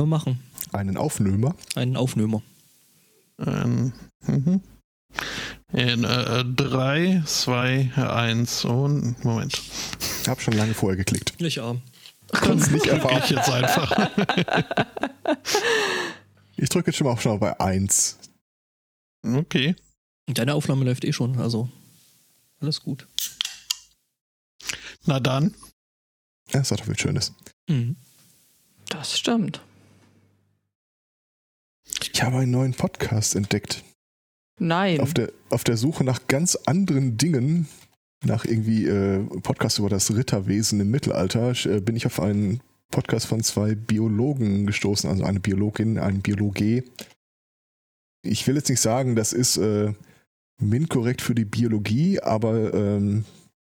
Wir machen Einen Aufnehmer. einen Aufnehmer. Ähm, mhm. In 3, 2, 1 und Moment. Ich habe schon lange vorher geklickt. Ich arm. Kannst nicht erwarten. ich jetzt einfach. Ich drücke jetzt schon mal auch schon mal bei 1. Okay. Deine Aufnahme läuft eh schon, also alles gut. Na dann. Ja, das hat doch viel Schönes. Mhm. Das stimmt. Ich habe einen neuen Podcast entdeckt. Nein. Auf der, auf der Suche nach ganz anderen Dingen, nach irgendwie äh, Podcasts über das Ritterwesen im Mittelalter, äh, bin ich auf einen Podcast von zwei Biologen gestoßen, also eine Biologin, ein Biologe. Ich will jetzt nicht sagen, das ist äh, min-korrekt für die Biologie, aber ähm,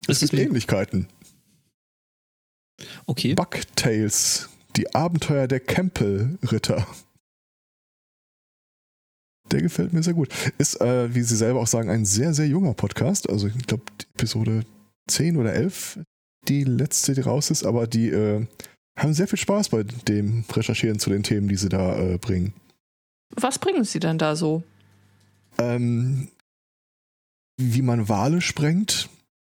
es gibt min- Ähnlichkeiten. Okay. Bugtails, die Abenteuer der Campbell-Ritter. Der gefällt mir sehr gut. Ist, äh, wie Sie selber auch sagen, ein sehr, sehr junger Podcast. Also ich glaube, Episode 10 oder 11, die letzte, die raus ist, aber die äh, haben sehr viel Spaß bei dem Recherchieren zu den Themen, die sie da äh, bringen. Was bringen Sie denn da so? Ähm, wie man Wale sprengt,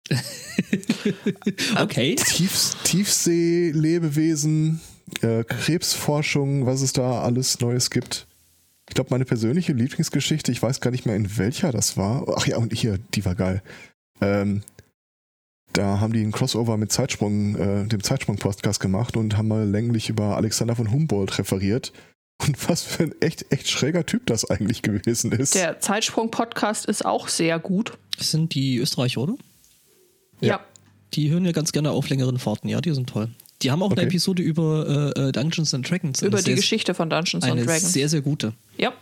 okay. Tiefs Tiefsee-Lebewesen, äh, Krebsforschung, was es da alles Neues gibt. Ich glaube, meine persönliche Lieblingsgeschichte, ich weiß gar nicht mehr, in welcher das war. Ach ja, und hier, die war geil. Ähm, da haben die einen Crossover mit Zeitsprung, äh, dem Zeitsprung-Podcast gemacht und haben mal länglich über Alexander von Humboldt referiert. Und was für ein echt, echt schräger Typ das eigentlich gewesen ist. Der Zeitsprung-Podcast ist auch sehr gut. Das sind die Österreicher, oder? Ja. Ja. Die hören ja ganz gerne auf längeren Fahrten. Ja, die sind toll. Die haben auch Okay. eine Episode über äh, äh, Dungeons and Dragons. Über die sehr, Geschichte von Dungeons Eine and Dragons. sehr, sehr gute. ja.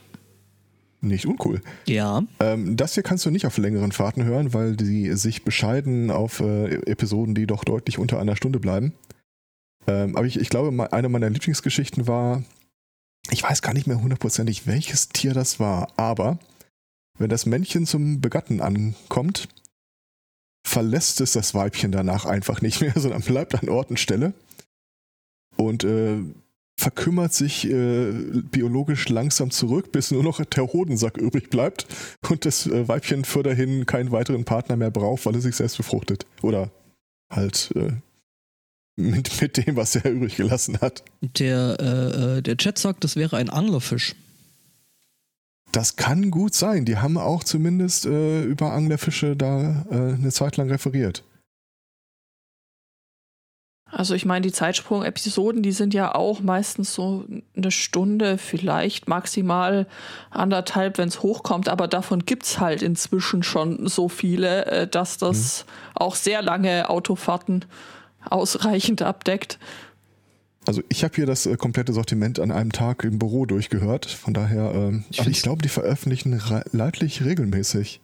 Nicht uncool. Ja. Ähm, das hier kannst du nicht auf längeren Fahrten hören, weil die sich bescheiden auf äh, Episoden, die doch deutlich unter einer Stunde bleiben. Ähm, aber ich, ich glaube, eine meiner Lieblingsgeschichten war, ich weiß gar nicht mehr hundertprozentig, welches Tier das war, aber wenn das Männchen zum Begatten ankommt, verlässt es das Weibchen danach einfach nicht mehr, sondern bleibt an Ort und Stelle und äh, verkümmert sich äh, biologisch langsam zurück, bis nur noch der Hodensack übrig bleibt und das äh, Weibchen für dahin keinen weiteren Partner mehr braucht, weil es sich selbst befruchtet. Oder halt äh, mit, mit dem, was er übrig gelassen hat. Der, äh, äh, der Chat sagt, das wäre ein Anglerfisch. Das kann gut sein. Die haben auch zumindest äh, über Anglerfische da eine Zeit lang referiert. Also ich meine, die Zeitsprung-Episoden, die sind ja auch meistens so eine Stunde, vielleicht maximal anderthalb, wenn es hochkommt. Aber davon gibt es halt inzwischen schon so viele, äh, dass das auch sehr lange Autofahrten ausreichend abdeckt. Also ich habe hier das äh, komplette Sortiment an einem Tag im Büro durchgehört. Von daher, ähm, Ich ich glaube, die veröffentlichen leidlich regelmäßig.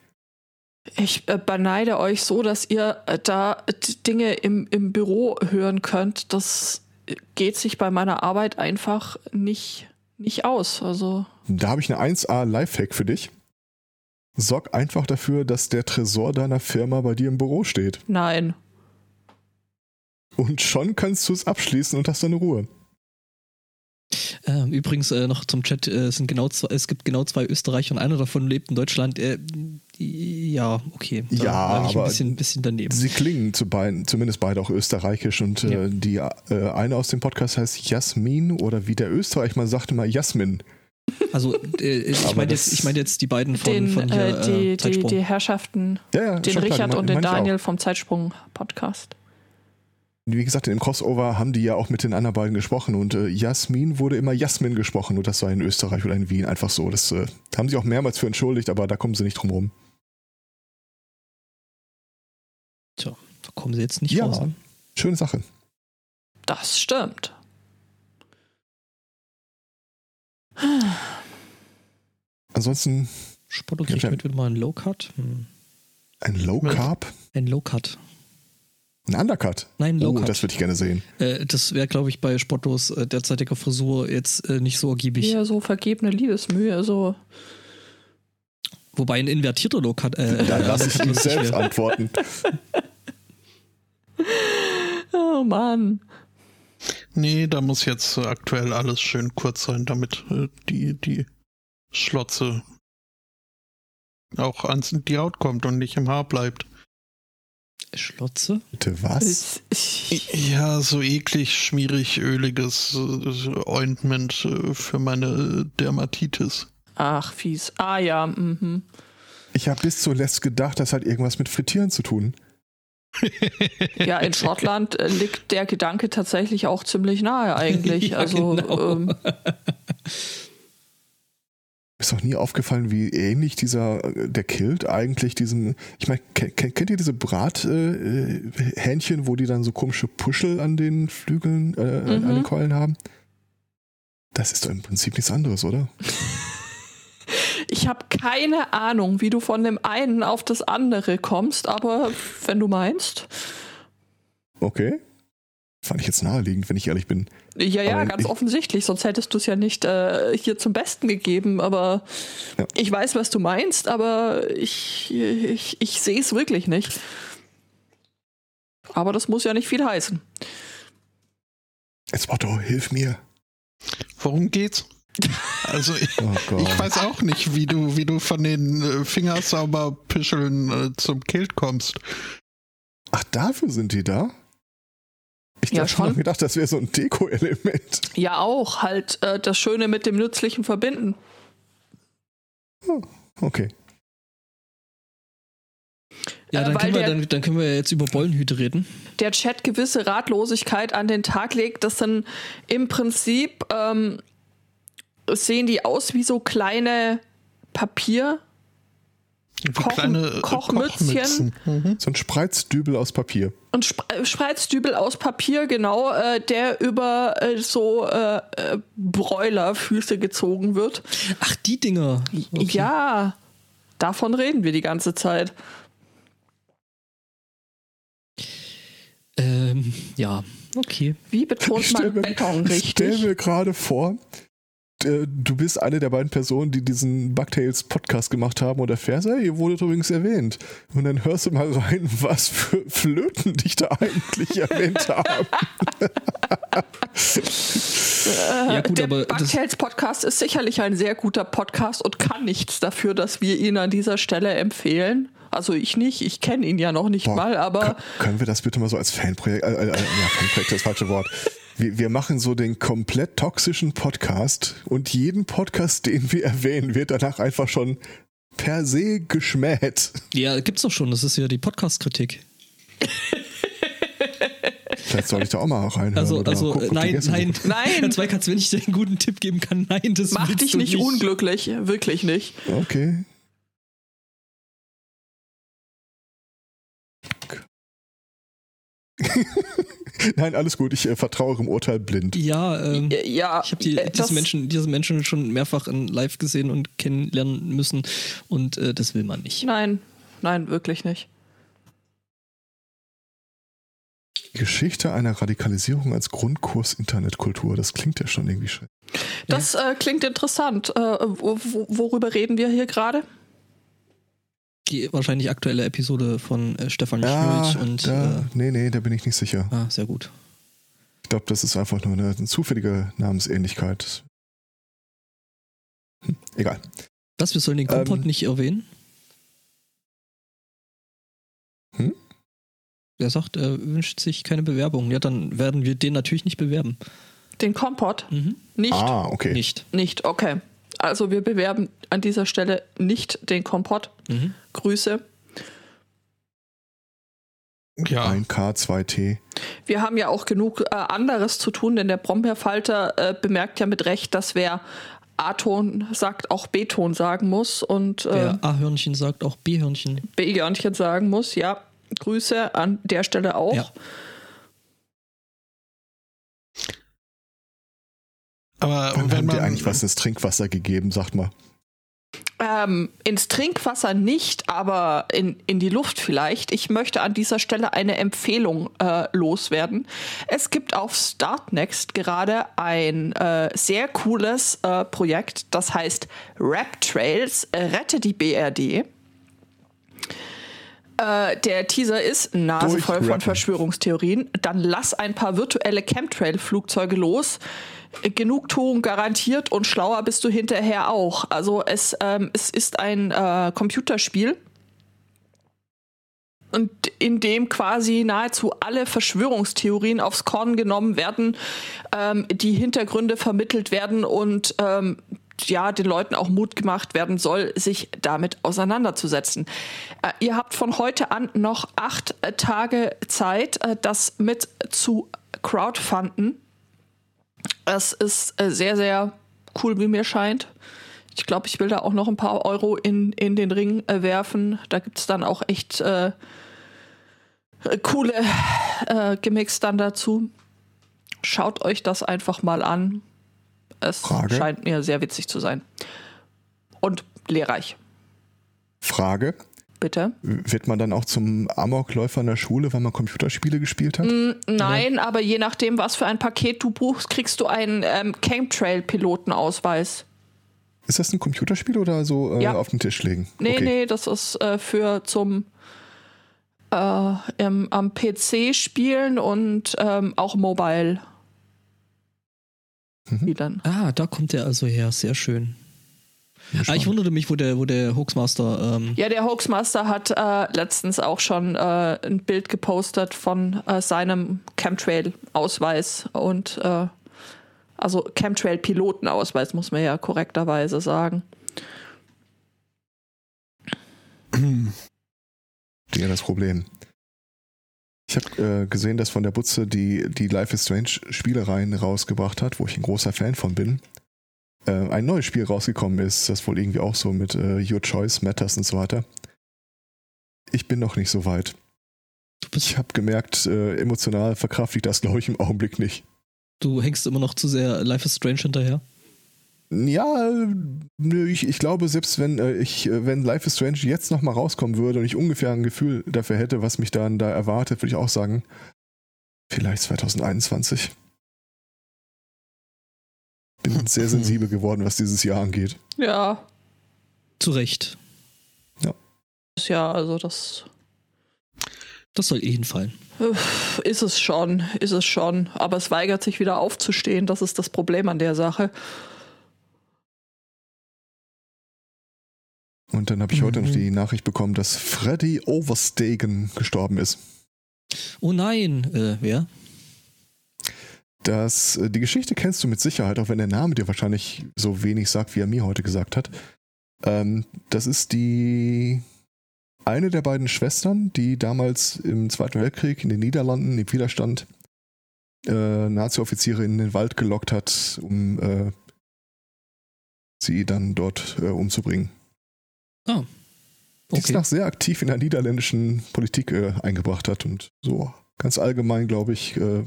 Ich äh, beneide euch so, dass ihr äh, da Dinge im, im Büro hören könnt. Das äh, geht sich bei meiner Arbeit einfach nicht, nicht aus. Also Da habe ich eine 1A Lifehack für dich. Sorg einfach dafür, dass der Tresor deiner Firma bei dir im Büro steht. nein. Und schon kannst du es abschließen und hast deine Ruhe. Ähm, übrigens äh, noch zum Chat, äh, es sind genau zwei, es gibt genau zwei Österreicher und einer davon lebt in Deutschland. Äh, ja, okay. Da Ja, aber ein bisschen, bisschen daneben. Sie klingen zu beiden, zumindest beide auch österreichisch und Ja. äh, die äh, eine aus dem Podcast heißt Jasmin oder wie der Österreich mal sagte mal Jasmin. Also äh, ich meine jetzt, ich meine jetzt die beiden von, Den, von hier, äh, die, die, Zeitsprung. die Herrschaften, Ja, ja, den klar, Richard die und den. Daniel vom Zeitsprung-Podcast. Wie gesagt, in dem Crossover haben die ja auch mit den anderen beiden gesprochen und äh, Jasmin wurde immer Jasmin gesprochen und das sei in Österreich oder in Wien einfach so. Das äh, haben sie auch mehrmals für entschuldigt, aber da kommen sie nicht drum rum. Tja, da kommen sie jetzt nicht Ja. raus. ne? Schöne Sache. Das stimmt. Ansonsten Spotto Ja, mit wieder mal einen Low-Cut. Hm. ein Low Carb, Ein Low-Cut. Ein Undercut. Nein, Oh, Low-Cut. das würde ich gerne sehen. äh, das wäre, glaube ich, bei Spottos äh, derzeitiger Frisur jetzt äh, nicht so ergiebig. Hier so vergebene Liebesmühe, so. Wobei ein invertierter Low-Cut. Äh, Da lasse ich ihn lustig selbst antworten. Oh Mann. Nee, da muss jetzt aktuell alles schön kurz sein, damit äh, die, die Schlotze auch ans die Haut kommt und nicht im Haar bleibt. Schlotze? Bitte was? Ja, so eklig, schmierig, öliges äh, Ointment äh, für meine Dermatitis. Ach, fies. Ah ja, mhm. Ich habe bis zuletzt gedacht, das hat irgendwas mit Frittieren zu tun. Ja, in Schottland äh, liegt der Gedanke tatsächlich auch ziemlich nahe eigentlich. Ja, also genau. ähm, Ist doch nie aufgefallen, wie ähnlich dieser, äh, der Kilt eigentlich diesem, ich meine, kennt, ihr diese Brathähnchen, äh, Hähnchen, wo die dann so komische Puschel an den Flügeln, äh, an Mhm. den Keulen haben? Das ist doch im Prinzip nichts anderes, oder? ich habe keine Ahnung, wie du von dem einen auf das andere kommst, aber wenn du meinst. Okay. Fand ich jetzt naheliegend, wenn ich ehrlich bin. Ja, ja, Aber ganz ich- offensichtlich, sonst hättest du es ja nicht äh, hier zum Besten gegeben, aber Ja. ich weiß, was du meinst, aber ich, ich, ich sehe es wirklich nicht. Aber das muss ja nicht viel heißen. Jetzt Otto, hilf mir. Worum geht's? Also ich, Oh ich weiß auch nicht, wie du, wie du von den äh, Fingersauberpischeln äh, zum Kilt kommst. Ach, dafür sind die da? Ich Ja, dachte schon schon. gedacht, das wäre so ein Deko-Element. Ja, auch halt äh, das Schöne mit dem Nützlichen verbinden. Okay. Ja, Äh, dann, weil können wir, der- dann, dann können wir ja jetzt über Bollenhüte reden. der Chat gewisse Ratlosigkeit an den Tag legt. Das sind im Prinzip, ähm, sehen die aus wie so kleine Papier. Kochen- kleine äh, Kochmützchen. Kochmützen. Mhm. So ein Spreizdübel aus Papier. Und Sp äh, Spreizdübel aus Papier, genau, äh, der über äh, so äh, äh, Bräulerfüße gezogen wird. Ach, die Dinger. Okay. Ja, davon reden wir die ganze Zeit. Ähm, ja, okay. Wie betont stell man mir- Beton Ich stell richtig? mir gerade vor, äh, du bist eine der beiden Personen, die diesen Bugtails Podcast gemacht haben und erfährst, hey, ihr wurdet übrigens erwähnt. Und dann hörst du mal rein, was für Flöten dich da eigentlich erwähnt haben. Ja, gut, der aber Bugtails Podcast ist sicherlich ein sehr guter Podcast und kann nichts dafür, dass wir ihn an dieser Stelle empfehlen. Also ich nicht, ich kenne ihn ja noch nicht Boah, mal, aber Kön- können wir das bitte mal so als Fanprojekt, äh, äh, ja, Fanprojekt ist das falsche Wort. Wir, wir machen so den komplett toxischen Podcast und jeden Podcast, den wir erwähnen, wird danach einfach schon per se geschmäht. ja, gibt's doch schon. Das ist ja die Podcast-Kritik. Vielleicht soll ich da auch mal reinhören. Also, oder also gucken, nein, nein. Nein. Herr Zweikatz, wenn ich dir einen guten Tipp geben kann, nein, das mach dich du nicht unglücklich, wirklich nicht. Okay. Nein, alles gut. Ich äh, vertraue im Urteil blind. Ja, ähm, Ja, ich habe die, äh, diese, Menschen, diese Menschen schon mehrfach in live gesehen und kennenlernen müssen und äh, das will man nicht. Nein, nein, wirklich nicht. Geschichte einer Radikalisierung als Grundkurs Internetkultur. Das klingt ja schon irgendwie schön. Das äh, klingt interessant. Äh, wo, wo, worüber reden wir hier gerade? Die wahrscheinlich aktuelle Episode von äh, Stefan Ja, Schmilch und da, äh, nee, nee, da bin ich nicht sicher. ah, sehr gut. Ich glaube, das ist einfach nur eine, eine zufällige Namensähnlichkeit. Hm, egal. Was, wir sollen den Kompott Ähm. nicht erwähnen? Hm? Er sagt, er wünscht sich keine Bewerbung. Ja, dann werden wir den natürlich nicht bewerben. Den Kompott? Mhm. Nicht? Ah, okay. Nicht. Nicht, okay. Also wir bewerben an dieser Stelle nicht den Kompott. Mhm. Grüße. Ja, Ein K, 2 T. Wir haben ja auch genug äh, anderes zu tun, denn der Brombeerfalter äh, bemerkt ja mit Recht, dass wer A-Ton sagt, auch B-Ton sagen muss und äh, Wer A-Hörnchen sagt, auch B-Hörnchen. B-Hörnchen sagen muss. Ja, Grüße an der Stelle auch. Ja. Aber Wann wenn haben man dir eigentlich was ins Trinkwasser gegeben, sagt mal. Ähm, ins Trinkwasser nicht, aber in, in die Luft vielleicht. Ich möchte an dieser Stelle eine Empfehlung äh, loswerden. Es gibt auf Startnext gerade ein äh, sehr cooles äh, Projekt, das heißt Rap Trails, rette die BRD. Äh, der Teaser ist nasevoll von Durchrappen. Verschwörungstheorien. Dann lass ein paar virtuelle Chemtrail-Flugzeuge los. Genugtuung garantiert und schlauer bist du hinterher auch. Also es, ähm, es ist ein äh, Computerspiel. Und in dem quasi nahezu alle Verschwörungstheorien aufs Korn genommen werden, ähm, die Hintergründe vermittelt werden und ähm, ja, den Leuten auch Mut gemacht werden soll, sich damit auseinanderzusetzen. Äh, ihr habt von heute an noch acht äh, Tage Zeit, äh, das mit zu crowdfunden. Es ist äh, sehr, sehr cool, wie mir scheint. Ich glaube, ich will da auch noch ein paar Euro in, in den Ring äh, werfen. Da gibt es dann auch echt äh, äh, coole äh, Gimmicks dann dazu. Schaut euch das einfach mal an. Es Frage? scheint mir sehr witzig zu sein. Und lehrreich, Frage: bitte. Wird man dann auch zum Amokläufer in der Schule, weil man Computerspiele gespielt hat? Nein, aber je nachdem, was für ein Paket du buchst, kriegst du einen ähm, Chemtrail-Pilotenausweis. Ist das ein Computerspiel oder so äh, Ja. auf den Tisch legen? Nee, okay. nee, das ist äh, für zum äh, im, am PC spielen und ähm, auch mobile Mhm. spielen. Ah, da kommt er also her. Sehr schön. Bin Ah, ich wunderte mich, wo der, wo der Hoaxmaster. Ähm, Ja, der Hoaxmaster hat äh, letztens auch schon äh, ein Bild gepostet von äh, seinem Chemtrail-Ausweis und äh, also Chemtrail-Pilotenausweis, muss man ja korrekterweise sagen. Ja, das Problem. Ich habe äh, gesehen, dass von der Butze die, die Life is Strange Spielereien rausgebracht hat, wo ich ein großer Fan von bin. Äh, ein neues Spiel rausgekommen ist, das wohl irgendwie auch so mit äh, Your Choice Matters und so weiter. Ich bin noch nicht so weit. Ich habe gemerkt, äh, emotional verkrafte ich das, glaube ich, im Augenblick nicht. du hängst immer noch zu sehr Life is Strange hinterher. Ja, ich, ich glaube, selbst wenn äh, ich, äh, wenn Life is Strange jetzt nochmal rauskommen würde und ich ungefähr ein Gefühl dafür hätte, was mich dann da erwartet, würde ich auch sagen, vielleicht 2021. Bin sehr sensibel geworden, was dieses Jahr angeht. Ja, Zu Recht. ist ja, also das Das soll eh hinfallen. ist es schon, ist es schon. Aber es weigert sich wieder aufzustehen. Das ist das Problem an der Sache. Und dann habe ich heute noch Mhm. die Nachricht bekommen, dass Freddy Overstegen gestorben ist. Oh nein, äh, wer? Das, äh, die Geschichte kennst du mit Sicherheit, auch wenn der Name dir wahrscheinlich so wenig sagt, wie er mir heute gesagt hat. Ähm, das ist die eine der beiden Schwestern, die damals im Zweiten Weltkrieg in den Niederlanden im Widerstand äh, Nazi-Offiziere in den Wald gelockt hat, um äh, sie dann dort äh, umzubringen. Ah. Die es Okay. nach sehr aktiv in der niederländischen Politik äh, eingebracht hat und so ganz allgemein, glaube ich, äh,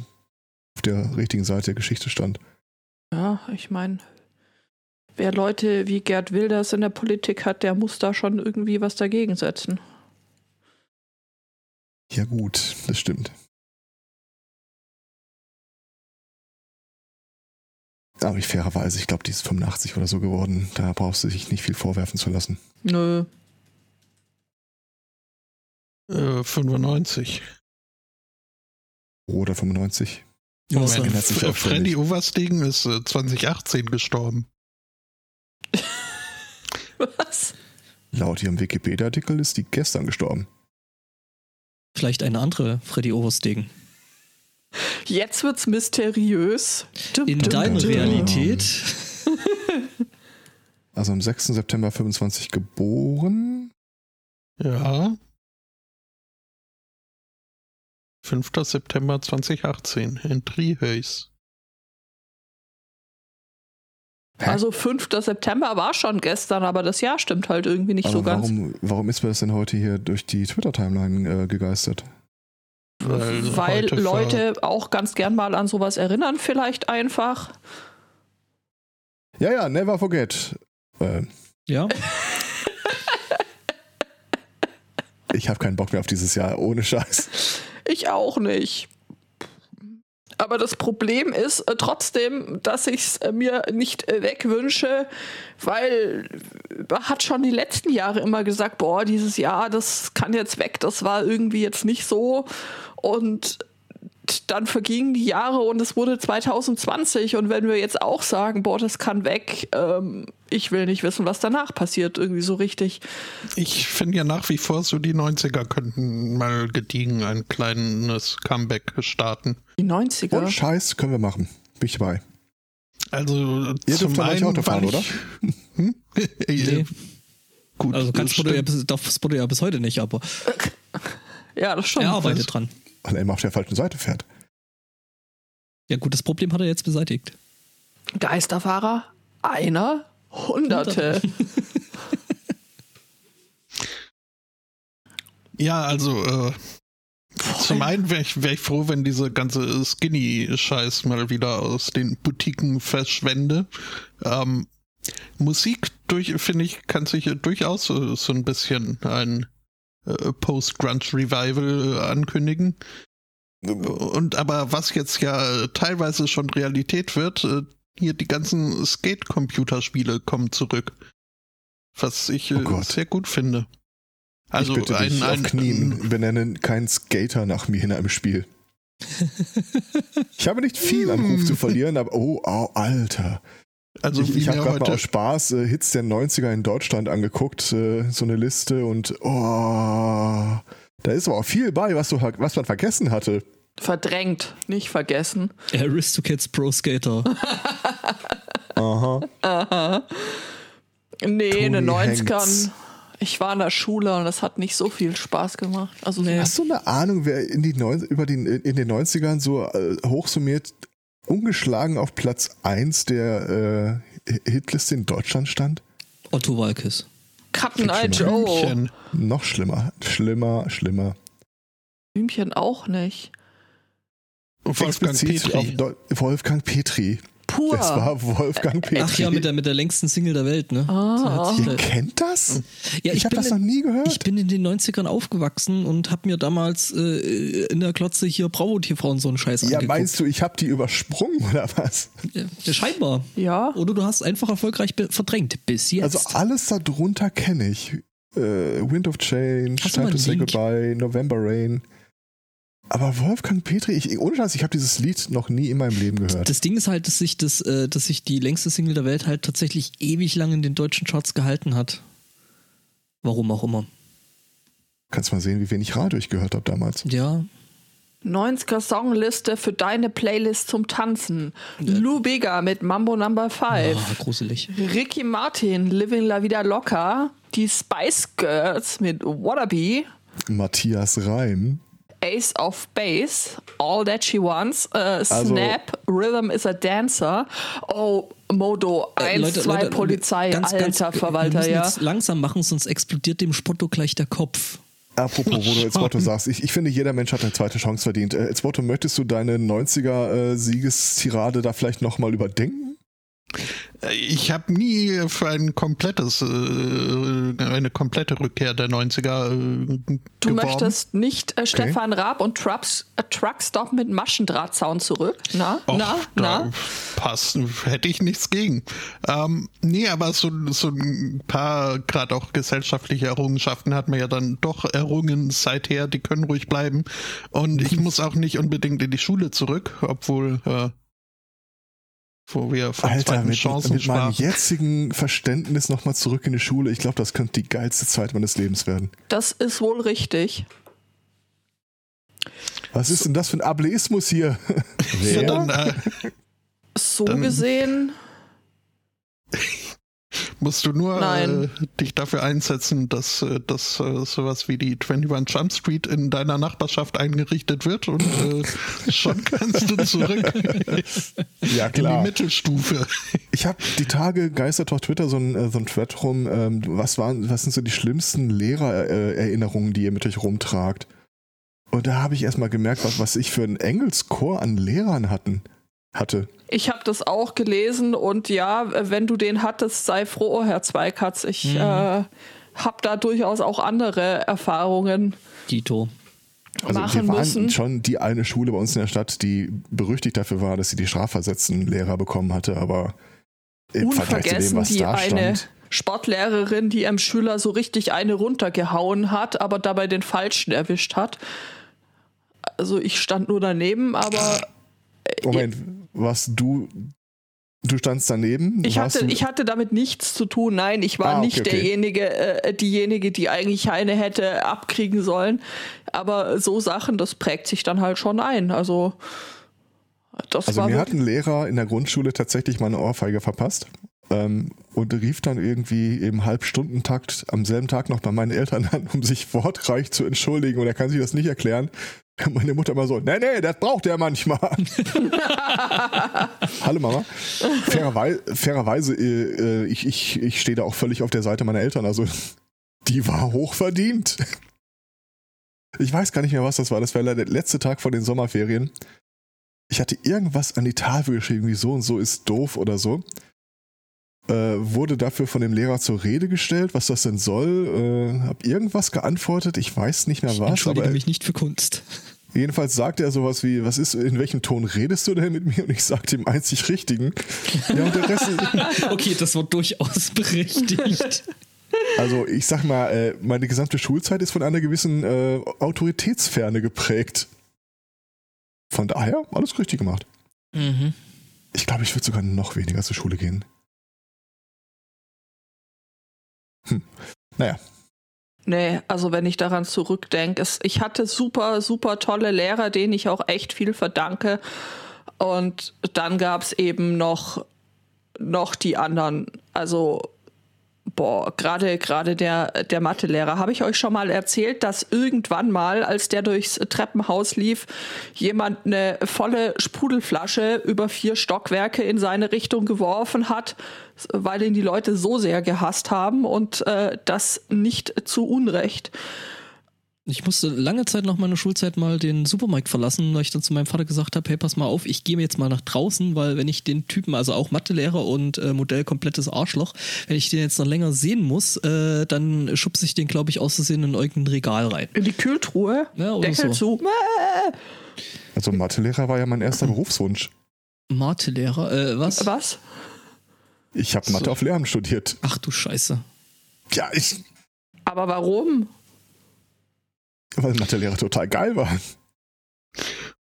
auf der richtigen Seite der Geschichte stand. Ja, ich meine, wer Leute wie Gerd Wilders in der Politik hat, der muss da schon irgendwie was dagegen setzen. Ja gut, das stimmt. Aber ich fairerweise, ich glaube, die ist 85 oder so geworden. Da brauchst du dich nicht viel vorwerfen zu lassen. Nö. Äh, 95. Oder 95. Ändert sich. Freddy Overstegen ist äh, 2018 gestorben. Was? Laut ihrem Wikipedia-Artikel ist die gestern gestorben. Vielleicht eine andere Freddy Overstegen. Jetzt wird's mysteriös. Dum, In deiner. Realität. Also am 6. September 25 geboren. Ja. 5. September 2018 in Trihöis. Hä? Also 5. September war schon gestern, aber das Jahr stimmt halt irgendwie nicht Aber so ganz. warum, warum ist mir das denn heute hier durch die Twitter-Timeline äh, gegeistert? Weil, Weil Leute auch ganz gern mal an sowas erinnern, vielleicht einfach. Ja, ja, never forget. Äh, Ja. ich habe keinen Bock mehr auf dieses Jahr, ohne Scheiß. Ich auch nicht. aber das Problem ist äh, trotzdem, dass ich es äh, mir nicht äh, wegwünsche, weil man hat schon die letzten Jahre immer gesagt, boah, dieses Jahr, das kann jetzt weg, das war irgendwie jetzt nicht so. Und dann vergingen die Jahre und es wurde 2020 und wenn wir jetzt auch sagen, boah, das kann weg, ähm, ich will nicht wissen, was danach passiert, irgendwie so richtig. Ich finde ja nach wie vor so, die 90er könnten mal gediegen ein kleines Comeback starten. Die 90er? Und Scheiß können wir machen. Bin ich dabei. Also Ihr zum dürft einen, Auto fahren, oder? Hm? Nee. Gut, Also kann das Spotto ja, stimmt. bis, ja bis heute nicht, aber Ja, das schon. er arbeitet dran. Weil er immer auf der falschen Seite fährt. Ja gut, das Problem hat er jetzt beseitigt. Geisterfahrer? Einer? Hunderte. Ja, also äh, zum einen wäre ich, wär ich froh, wenn diese ganze Skinny-Scheiß mal wieder aus den Boutiquen verschwende. Ähm, Musik, durch, finde ich, kann sich äh, durchaus so, so ein bisschen ein äh, Post-Grunge-Revival äh, ankündigen. Und aber was jetzt ja teilweise schon Realität wird, äh, hier die ganzen Skate-Computerspiele kommen zurück. Was ich Oh sehr gut finde. Also ich bitte ein, dich ein, auf Knien, benenne keinen Skater nach mir in einem Spiel. Ich habe nicht viel an Ruf zu verlieren, aber oh, oh Alter. Also ich ich habe gerade aus Spaß äh, Hits der 90er in Deutschland angeguckt, äh, so eine Liste und oh, da ist aber auch viel bei, was, du, was man vergessen hatte. Verdrängt, nicht vergessen. Aristocats Pro Skater. Aha. Nee, in den Tony 90ern. Hanks. Ich war in der Schule und das hat nicht so viel Spaß gemacht. Also nee. Hast du eine Ahnung, wer in, die neun, über den, in den 90ern so äh, hochsummiert ungeschlagen auf Platz 1 der äh, Hitliste in Deutschland stand? Otto Walkes. Eye Fiction. Joe. Blümchen. Noch schlimmer, schlimmer, schlimmer. Blümchen auch nicht. Wolfgang Petri. Wolfgang Petri. Pur. Das war Wolfgang Petri. Ach ja, mit der, mit der längsten Single der Welt, ne? Ah. Hat- Ihr kennt das? ja, ich habe bin das noch nie gehört. Ich bin in den 90ern aufgewachsen und habe mir damals äh, in der Klotze hier Bravo TV und so einen Scheiß ja, angeguckt. meinst du, ich habe die übersprungen oder was? Ja, scheinbar. Ja. Oder du hast einfach erfolgreich verdrängt. Bis jetzt. Also alles darunter kenne ich. Äh, Wind of Change, Hast Time to Say? Goodbye, November Rain. Aber Wolfgang Petri, ich, ohne Scheiß, ich habe dieses Lied noch nie in meinem Leben gehört. das Ding ist halt, dass sich, das, äh, dass sich die längste Single der Welt halt tatsächlich ewig lang in den deutschen Charts gehalten hat. Warum auch immer. Kannst mal sehen, wie wenig Radio ich gehört habe damals. Ja. 90er Songliste für deine Playlist zum Tanzen. Lou Bega mit Mambo Number 5. Ah, gruselig. Ricky Martin, Living La Vida Loca. Die Spice Girls mit Wannabe. Matthias Reim. Ace of Base, All That She Wants, äh, Snap, Rhythm is a Dancer. Oh, Modo, 1, 2, Polizei, ganz, alter ganz, wir Verwalter, müssen ja. jetzt langsam machen, sonst explodiert dem Spotto gleich der Kopf. Apropos, wo du jetzt Motto sagst, ich, ich finde, jeder Mensch hat eine zweite Chance verdient. Äh, Jetzt Motto, möchtest du deine 90er-Siegestirade da vielleicht nochmal überdenken? Ich habe nie für ein komplettes, äh, eine komplette Rückkehr der 90er äh, Du geworben. möchtest nicht äh, Stefan Raab und Trucks, äh, Truckstop mit Maschendrahtzaun zurück? Na, Och, na, na? passt, hätte ich nichts gegen. Ähm, nee, aber so, so ein paar, gerade auch gesellschaftliche Errungenschaften hat man ja dann doch errungen seither, die können ruhig bleiben. Und ich muss auch nicht unbedingt in die Schule zurück, obwohl, äh, wo wir von Alter, zweiten mit, Chancen mit meinem jetzigen Verständnis nochmal zurück in die Schule. Ich glaube, das könnte die geilste Zeit meines Lebens werden. Das ist wohl richtig. Was ist denn das für ein Ableismus hier? Ja, Wer? dann äh, So Dann- gesehen, musst du nur äh, dich dafür einsetzen, dass, äh, dass äh, sowas wie die 21 Jump Street in deiner Nachbarschaft eingerichtet wird und äh, schon kannst du zurück ja, in die klar. Mittelstufe. Ich habe die Tage geistert auf Twitter so ein, äh, so ein Thread rum. Ähm, was, waren, was sind so die schlimmsten Lehrererinnerungen, die ihr mit euch rumtragt? Und da habe ich erstmal gemerkt, was, was ich für einen Engelschor an Lehrern hatten, hatte. Ich habe das auch gelesen und ja, wenn du den hattest, sei froh, Herr Zweikatz. Ich Mhm. äh, habe da durchaus auch andere Erfahrungen. Dito. Also machen wir waren müssen. schon die eine Schule bei uns in der Stadt, die berüchtigt dafür war, dass sie die strafversetzten Lehrer bekommen hatte, aber im Vergleich zu dem, Unvergessen was die da eine stand. Sportlehrerin, die einem Schüler so richtig eine runtergehauen hat, aber dabei den Falschen erwischt hat. Also ich stand nur daneben, aber Moment, was du, du standst daneben? ich hatte, ich hatte damit nichts zu tun. Nein, ich war Ah, okay, nicht derjenige, äh, diejenige, die eigentlich eine hätte abkriegen sollen. Aber so Sachen, das prägt sich dann halt schon ein. Also das Also war mir hat ein Lehrer in der Grundschule tatsächlich mal eine Ohrfeige verpasst ähm, und rief dann irgendwie im Halbstundentakt am selben Tag noch bei meinen Eltern an, um sich wortreich zu entschuldigen und er kann sich das nicht erklären. Meine Mutter immer so, nee, nee, das braucht er manchmal. Hallo Mama. Fairerweise, fairerweise äh, äh, ich, ich, ich stehe da auch völlig auf der Seite meiner Eltern. Also die war hochverdient. Ich weiß gar nicht mehr, was das war. Das war der letzte Tag von den Sommerferien. Ich hatte irgendwas an die Tafel geschrieben, wie so und so ist doof oder so. Äh, wurde dafür von dem Lehrer zur Rede gestellt, was das denn soll. Äh, hab irgendwas geantwortet, ich weiß nicht mehr Ich was, entschuldige aber mich nicht für Kunst. jedenfalls sagte er sowas wie, was ist, in welchem Ton redest du denn mit mir? Und ich sagte im einzig richtigen. Ja, und der Rest, Okay, das war durchaus berechtigt. also ich sag mal, äh, meine gesamte Schulzeit ist von einer gewissen äh, Autoritätsferne geprägt. Von daher, alles richtig gemacht. mhm. Ich glaube, ich würde sogar noch weniger zur Schule gehen. Hm. Naja, Nee, also wenn ich daran zurückdenke, ich hatte super, super tolle Lehrer, denen ich auch echt viel verdanke. Und dann gab es eben noch, noch die anderen. Also, boah, gerade gerade der, der Mathelehrer. Habe ich euch schon mal erzählt, dass irgendwann mal, als der durchs Treppenhaus lief, jemand eine volle Sprudelflasche über vier Stockwerke in seine Richtung geworfen hat, weil ihn die Leute so sehr gehasst haben und äh, das nicht zu Unrecht. Ich musste lange Zeit nach meiner Schulzeit mal den Supermarkt verlassen, weil ich dann zu meinem Vater gesagt habe, hey, pass mal auf, ich gehe jetzt mal nach draußen, weil wenn ich den Typen, also auch Mathelehrer und äh, Modell komplettes Arschloch, wenn ich den jetzt noch länger sehen muss, äh, dann schubse ich den, glaube ich, aus Versehen in irgendein Regal rein. In die Kühltruhe, Ja, oder Deckel so. zu. also Mathelehrer war ja mein erster Berufswunsch. Mathelehrer, äh, was? Was? Ich habe Mathe So. auf Lehramt studiert. Ach du Scheiße. Ja, ich, Aber warum? weil Mathelehrer total geil war.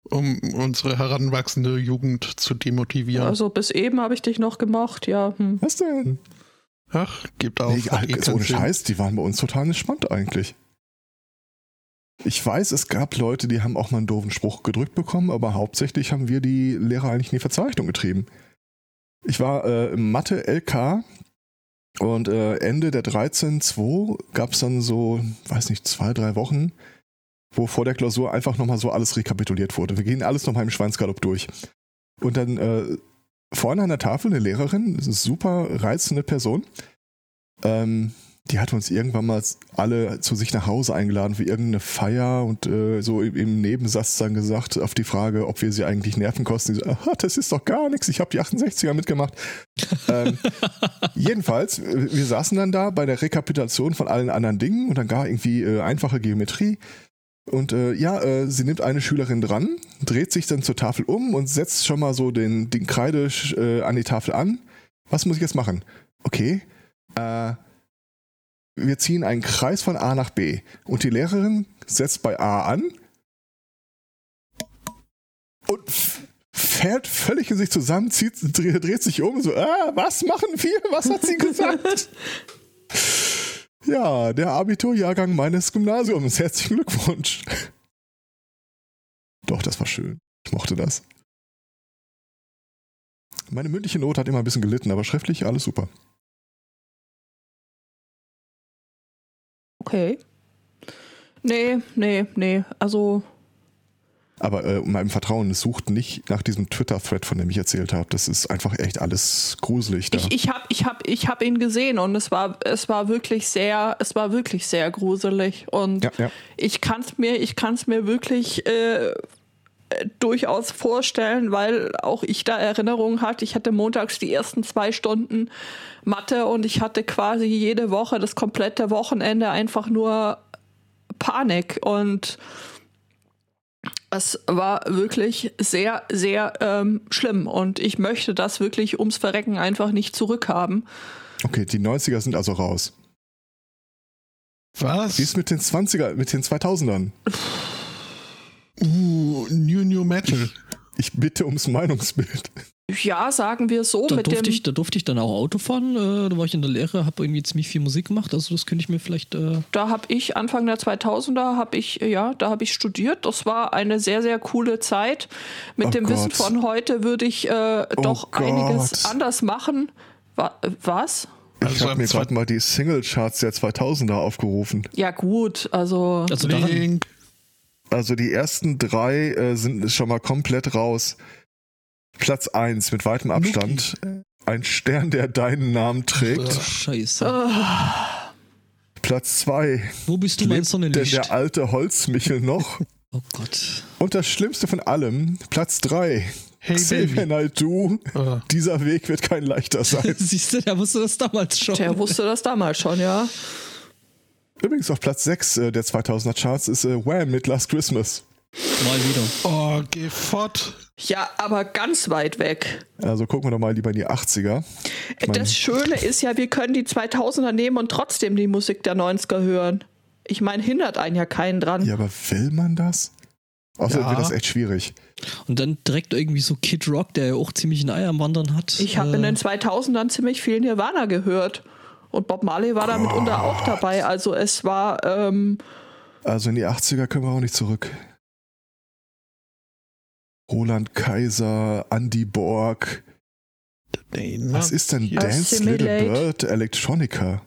Um unsere heranwachsende Jugend zu demotivieren. Also bis eben habe ich dich noch gemocht, ja. Hm. Was denn? Ach, gibt auch. Nee, hat eh ohne. Scheiß, die waren bei uns total entspannt eigentlich. Ich weiß, es gab Leute, die haben auch mal einen doofen Spruch gedrückt bekommen, aber hauptsächlich haben wir die Lehrer eigentlich in die Verzeichnung getrieben. Ich war äh, im Mathe-LK und äh, Ende der 13.2 gab es dann so, weiß nicht, zwei, drei Wochen, wo vor der Klausur einfach nochmal so alles rekapituliert wurde. Wir gehen alles nochmal im Schweinsgalopp durch. Und dann äh, vorne an der Tafel eine Lehrerin, eine super reizende Person, ähm, die hat uns irgendwann mal alle zu sich nach Hause eingeladen für irgendeine Feier und äh, so im, im Nebensatz dann gesagt auf die Frage, ob wir sie eigentlich nerven kosten. So, "Aha, das ist doch gar nichts, ich habe die 68er mitgemacht. ähm, jedenfalls, wir saßen dann da bei der Rekapitulation von allen anderen Dingen und dann gar irgendwie äh, einfache Geometrie. Und äh, ja, äh, sie nimmt eine Schülerin dran, dreht sich dann zur Tafel um und setzt schon mal so den, den Kreide äh, an die Tafel an. Was muss ich jetzt machen? Okay, äh, wir ziehen einen Kreis von A nach B. Und die Lehrerin setzt bei A an und fährt völlig in sich zusammen, zieht, dreht, dreht sich um, so, ah, was machen wir? Was hat sie gesagt? ja, der Abiturjahrgang meines Gymnasiums. Herzlichen Glückwunsch. Doch, das war schön. Ich mochte das. Meine mündliche Note hat immer ein bisschen gelitten, aber schriftlich alles super. Okay. Nee, nee, nee. Also, Aber äh, meinem Vertrauen, es sucht nicht nach diesem Twitter-Thread, von dem ich erzählt habe. Das ist einfach echt alles gruselig da. ich, ich habe ich hab, ich hab ihn gesehen und es war, es war wirklich sehr, es war wirklich sehr gruselig. Und ja, ja. ich kann es mir, ich kann's mir wirklich äh, durchaus vorstellen, weil auch ich da Erinnerungen hatte. Ich hatte montags die ersten zwei Stunden Mathe und ich hatte quasi jede Woche das komplette Wochenende einfach nur Panik und Das war wirklich sehr, sehr ähm, schlimm und ich möchte das wirklich ums Verrecken einfach nicht zurückhaben. Okay, die 90er sind also raus. Was? Wie ist mit den 20er, mit den 2000ern? Uh, New New Metal. Ich bitte ums Meinungsbild. Ja, sagen wir so. Da mit durfte, dem, ich, da durfte ich dann auch Auto fahren. Äh, da war ich in der Lehre, habe irgendwie ziemlich viel Musik gemacht. Also das könnte ich mir vielleicht. Äh, da habe ich Anfang der 2000er habe ich ja, da habe ich studiert. Das war eine sehr sehr coole Zeit. Mit Oh dem Wissen Gott. von heute würde ich äh, Oh doch einiges Gott. anders machen. Wa was? Ich Also habe mir gerade mal die Singlecharts der 2000er aufgerufen. Ja gut, also also. Also die ersten drei äh, sind schon mal komplett raus. Platz 1 mit weitem Abstand. Ein Stern, der deinen Namen trägt. Scheiße. Ah. Platz 2. Wo bist du, mein Lebt denn Sonnenlicht? der alte Holzmichel noch? Oh Gott. Und das Schlimmste von allem, Platz 3. Hey Xavier Baby. Naidoo, Ah. dieser Weg wird kein leichter sein. Siehst du, der wusste das damals schon. der wusste das damals schon, ja. Übrigens auf Platz 6 äh, der 2000er Charts ist äh, Wham mit Last Christmas. Mal wieder. Oh, geh fort. Ja, aber ganz weit weg. Also gucken wir doch mal lieber in die 80er. Ich Das Schöne ist ja, wir können die 2000er nehmen und trotzdem die Musik der 90er hören. Ich meine, hindert einen ja keinen dran. Ja, aber will man das? Außerdem Ja. wird das echt schwierig. Und dann direkt irgendwie so Kid Rock, der ja auch ziemlich ein Ei am Wandern hat. Ich habe in Äh, den 2000ern ziemlich viel Nirvana gehört. Und Bob Marley war da mitunter auch dabei. Also es war, ähm, Also in die 80er können wir auch nicht zurück. Roland Kaiser, Andy Borg. Was ist denn. Dance Assimilate. Little Bird Electronica?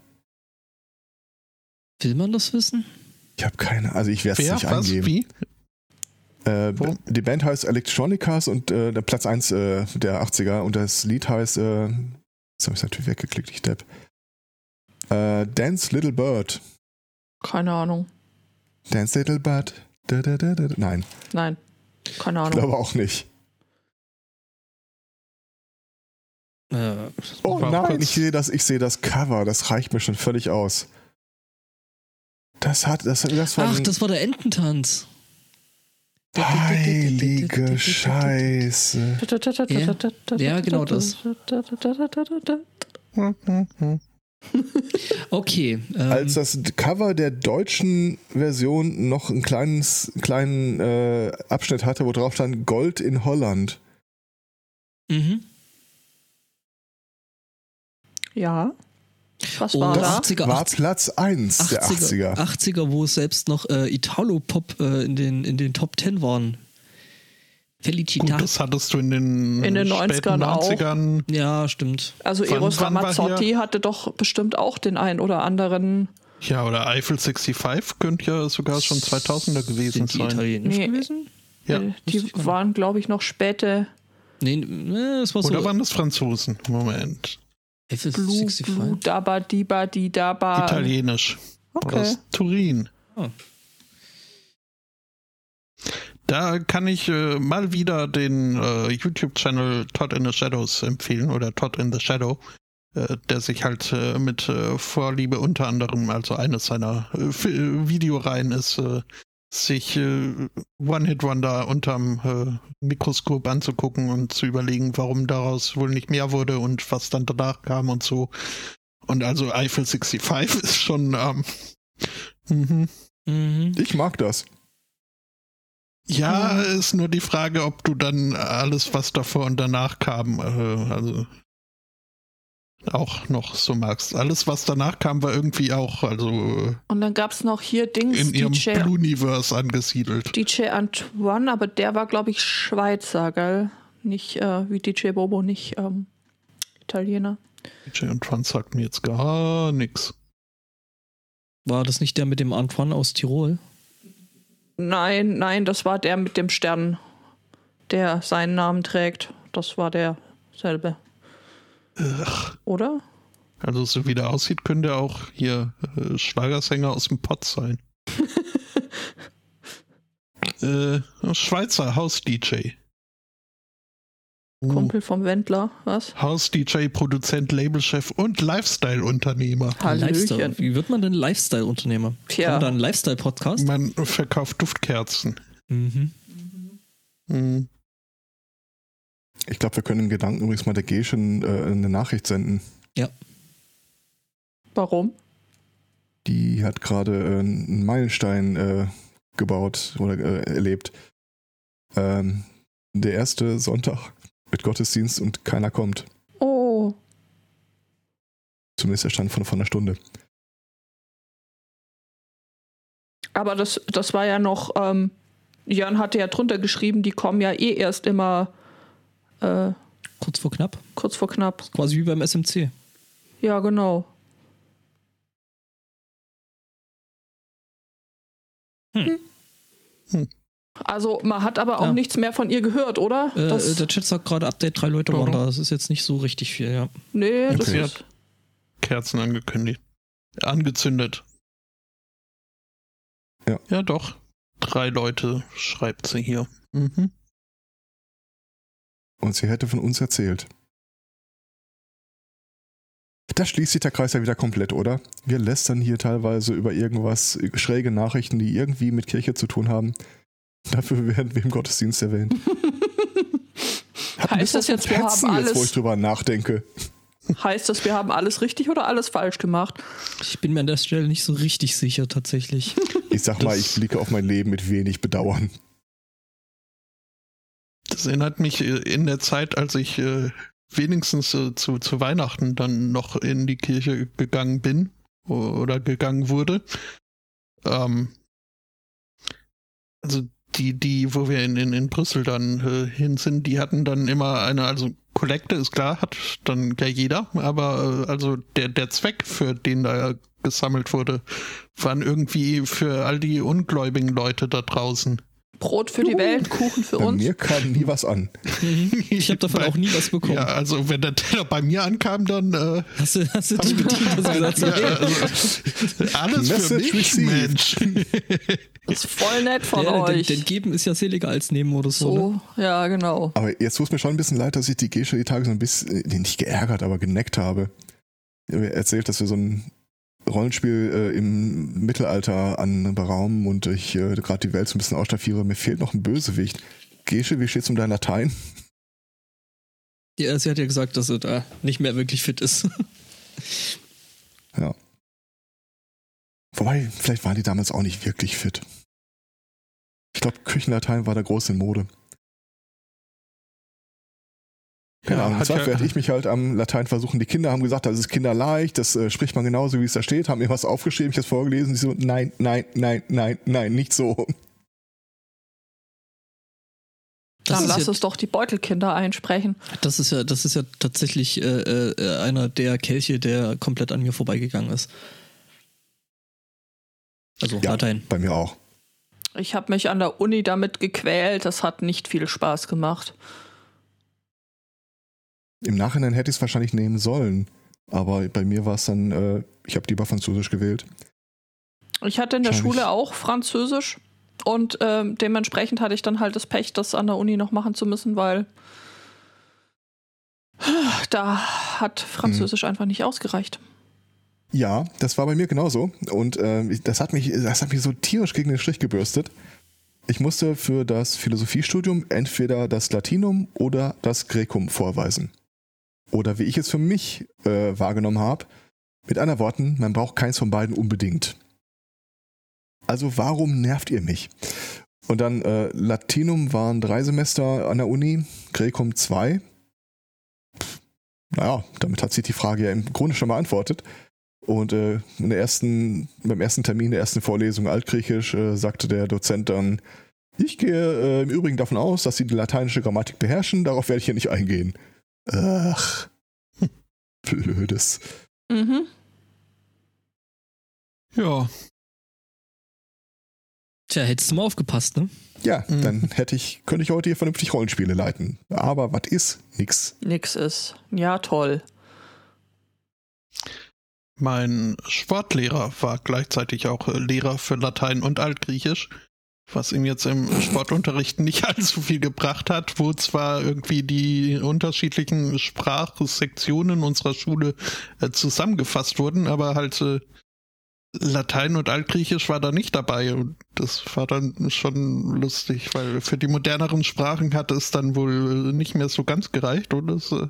Will man das wissen? Ich habe keine, also ich werde es nicht Was? eingeben. Wie? Äh, die Band heißt Electronicas und äh, der Platz 1 äh, der 80er und das Lied heißt, äh, jetzt habe ich natürlich weggeklickt, ich Depp. Äh, Dance Little Bird. keine Ahnung. Dance Little Bird. Da, da, da, da. Nein, Nein, keine ich Ahnung. glaube auch nicht. Äh, Oh nein, ich sehe das, ich sehe das Cover, das reicht mir schon völlig aus. Das hat, das, das war ach, das war der Ententanz. heilige Scheiße. Ja, genau das. Okay. Ähm, Als das Cover der deutschen Version noch einen kleines, kleinen äh, Abschnitt hatte, wo drauf stand Gold in Holland. mhm. Ja. Was Oh, war das- da? 80er, War 80er, Platz 1 der 80er. 80er, wo es selbst noch äh, Italo-Pop äh, in, den, in den Top 10 waren. Gut, Felicitas. das hattest du in den, In den späten 90ern auch. 90ern. Ja, stimmt. Also Wann- Eros wann Ramazzotti hatte doch bestimmt auch den ein oder anderen. Ja, oder Eiffel 65 könnte ja sogar schon 2000er gewesen Sind die sein. italienisch Nee. gewesen? Ja. äh, die waren, glaube ich, noch späte Nee, nee, das war Oder so. waren das Franzosen? Moment. FS65. Blue, Blue, Daba, Diba, Di, Daba. Italienisch. Okay. Aus Turin. Ah. Da kann ich äh, mal wieder den äh, YouTube-Channel Todd in the Shadows empfehlen oder Todd in the Shadow, äh, der sich halt äh, mit äh, Vorliebe unter anderem, also eines seiner äh, Videoreihen ist, äh, sich äh, One-Hit-Wonder unterm äh, Mikroskop anzugucken und zu überlegen, warum daraus wohl nicht mehr wurde und was dann danach kam und so. Und also Eiffel 65 ist schon ähm, mhm. Mhm. Ich mag das. Ja, ist nur die Frage, ob du dann alles, was davor und danach kam, äh, also auch noch so magst. Alles, was danach kam, war irgendwie auch also äh, Und dann gab es noch hier Dings, in ihrem DJ, Bluniverse angesiedelt. DJ Antoine, aber der war, glaube ich, Schweizer, gell? Nicht äh, wie DJ Bobo, nicht ähm, Italiener. DJ Trans sagt mir jetzt gar nichts. War das nicht der mit dem Antoine aus Tirol? Nein, nein, das war der mit dem Stern, der seinen Namen trägt. Das war derselbe, Ugh. oder? Also so wie der aussieht, könnte er auch hier äh, Schlagersänger aus dem Pott sein. äh, Schweizer Haus-DJ. Uh, Kumpel vom Wendler, was? Haus-DJ, Produzent, Labelchef und Lifestyle-Unternehmer. Lifestyle. Wie wird man denn Lifestyle-Unternehmer? Tja. Haben da einen Lifestyle-Podcast? Man verkauft Duftkerzen. Mhm. Hm. Ich glaube, wir können im Gedanken übrigens mal der Gesche äh, eine Nachricht senden. Warum? Die hat gerade äh, einen Meilenstein äh, gebaut oder äh, erlebt. Ähm, der erste Sonntag mit Gottesdienst und keiner kommt. Oh, Zumindest der Stand von, von einer Stunde. aber das, das war ja noch, ähm, Jörn hatte ja drunter geschrieben, die kommen ja eh erst immer äh, Kurz vor knapp. kurz vor knapp. Quasi wie beim SMC. Ja, genau. Hm. Hm. Also man hat aber auch Ja. nichts mehr von ihr gehört, oder? Äh, das, der Chat sagt gerade Update, drei Leute waren da. Das ist jetzt nicht so richtig viel, ja. nee, das Okay. ist. Kerzen angekündigt. Angezündet. Ja. Ja, doch. Drei Leute schreibt sie hier. Mhm. Und sie hätte von uns erzählt. Da schließt sich der Kreis ja wieder komplett, oder? Wir lästern hier teilweise über irgendwas, schräge Nachrichten, die irgendwie mit Kirche zu tun haben. Dafür werden wir im Gottesdienst erwähnt. Heißt das jetzt, wir haben Fetzen jetzt, wo alles- ich drüber nachdenke. heißt das, wir haben alles richtig oder alles falsch gemacht? Ich bin mir an der Stelle nicht so richtig sicher, tatsächlich. Ich sag mal, ich blicke auf mein Leben mit wenig Bedauern. Das erinnert mich äh, in der Zeit, als ich äh, wenigstens äh, zu, zu Weihnachten dann noch in die Kirche gegangen bin oder gegangen wurde. Ähm, also die, die, wo wir in, in, in Brüssel dann äh, hin sind, die hatten dann immer eine, also Kollekte ist klar, hat dann ja jeder, aber äh, also der, der Zweck, für den da gesammelt wurde, waren irgendwie für all die ungläubigen Leute da draußen. Brot für die Welt, Kuchen für Bei uns. mir kam nie was an. Mhm. ich habe davon Bei- auch nie was bekommen. Ja, also wenn der Teller bei mir ankam, dann äh, Hast du, hast du dich bedient, du gesagt ja, also, alles für Message mich, received. Mensch. Das ist voll nett von ja, denn, euch. denn geben ist ja seliger als nehmen oder so. Ne? so, ja, genau. Aber jetzt tut es mir schon ein bisschen leid, dass ich die Gesche die Tage so ein bisschen, äh, nicht geärgert, aber geneckt habe. Er erzählt, dass wir so ein Rollenspiel äh, im Mittelalter anberaumen und ich äh, gerade die Welt so ein bisschen ausstaffiere. Mir fehlt noch ein Bösewicht. Gesche, wie steht's um dein Latein? Ja, sie hat ja gesagt, dass sie da nicht mehr wirklich fit ist. Ja. Wobei, vielleicht waren die damals auch nicht wirklich fit. Ich glaube, Küchenlatein war da groß in Mode. Keine Ja, Ahnung, ja- werde ich mich halt am Latein versuchen. Die Kinder haben gesagt, das ist kinderleicht, das äh, spricht man genauso, wie es da steht, haben mir was aufgeschrieben, ich habe es vorgelesen, sie so, nein, nein, nein, nein, nein, nicht so. Das Dann lass ja- es doch die Beutelkinder einsprechen. Das ist ja, das ist ja tatsächlich äh, äh, einer der Kelche, der komplett an mir vorbeigegangen ist. Also Ja. Latein. Bei mir auch. Ich habe mich an der Uni damit gequält. Das hat nicht viel Spaß gemacht. Im Nachhinein hätte ich es wahrscheinlich nehmen sollen, aber bei mir war es dann, äh, ich habe lieber Französisch gewählt. Ich hatte in der Schule auch Französisch und ähm, dementsprechend hatte ich dann halt das Pech, das an der Uni noch machen zu müssen, weil da hat Französisch einfach nicht ausgereicht. Ja, das war bei mir genauso. Und ich- das, hat mich, das hat mich so tierisch gegen den Strich gebürstet. Ich musste für das Philosophiestudium entweder das Latinum oder das Gräkum vorweisen. Oder wie ich es für mich äh, wahrgenommen habe, mit anderen Worten, man braucht keins von beiden unbedingt. Also warum nervt ihr mich? Und dann äh, Latinum waren drei Semester an der Uni, Gräkum zwei. Naja, damit hat sich die Frage ja im Grunde schon beantwortet. Und äh, in der ersten, beim ersten Termin der ersten Vorlesung Altgriechisch äh, sagte der Dozent dann, ich gehe äh, im Übrigen davon aus, dass Sie die lateinische Grammatik beherrschen, darauf werde ich hier nicht eingehen. Ach, blödes. Mhm. Ja, Tja, hättest du mal aufgepasst, ne? Ja, Mhm. dann hätte ich, könnte ich heute hier vernünftig Rollenspiele leiten. Aber was ist? Nix. Nix ist. Ja, toll. Mein Sportlehrer war gleichzeitig auch äh, Lehrer für Latein und Altgriechisch, was ihm jetzt im Sportunterricht nicht allzu viel gebracht hat, wo zwar irgendwie die unterschiedlichen Sprachsektionen unserer Schule äh, zusammengefasst wurden, aber halt äh, Latein und Altgriechisch war da nicht dabei. Und das war dann schon lustig, weil für die moderneren Sprachen hatte es dann wohl nicht mehr so ganz gereicht und es äh,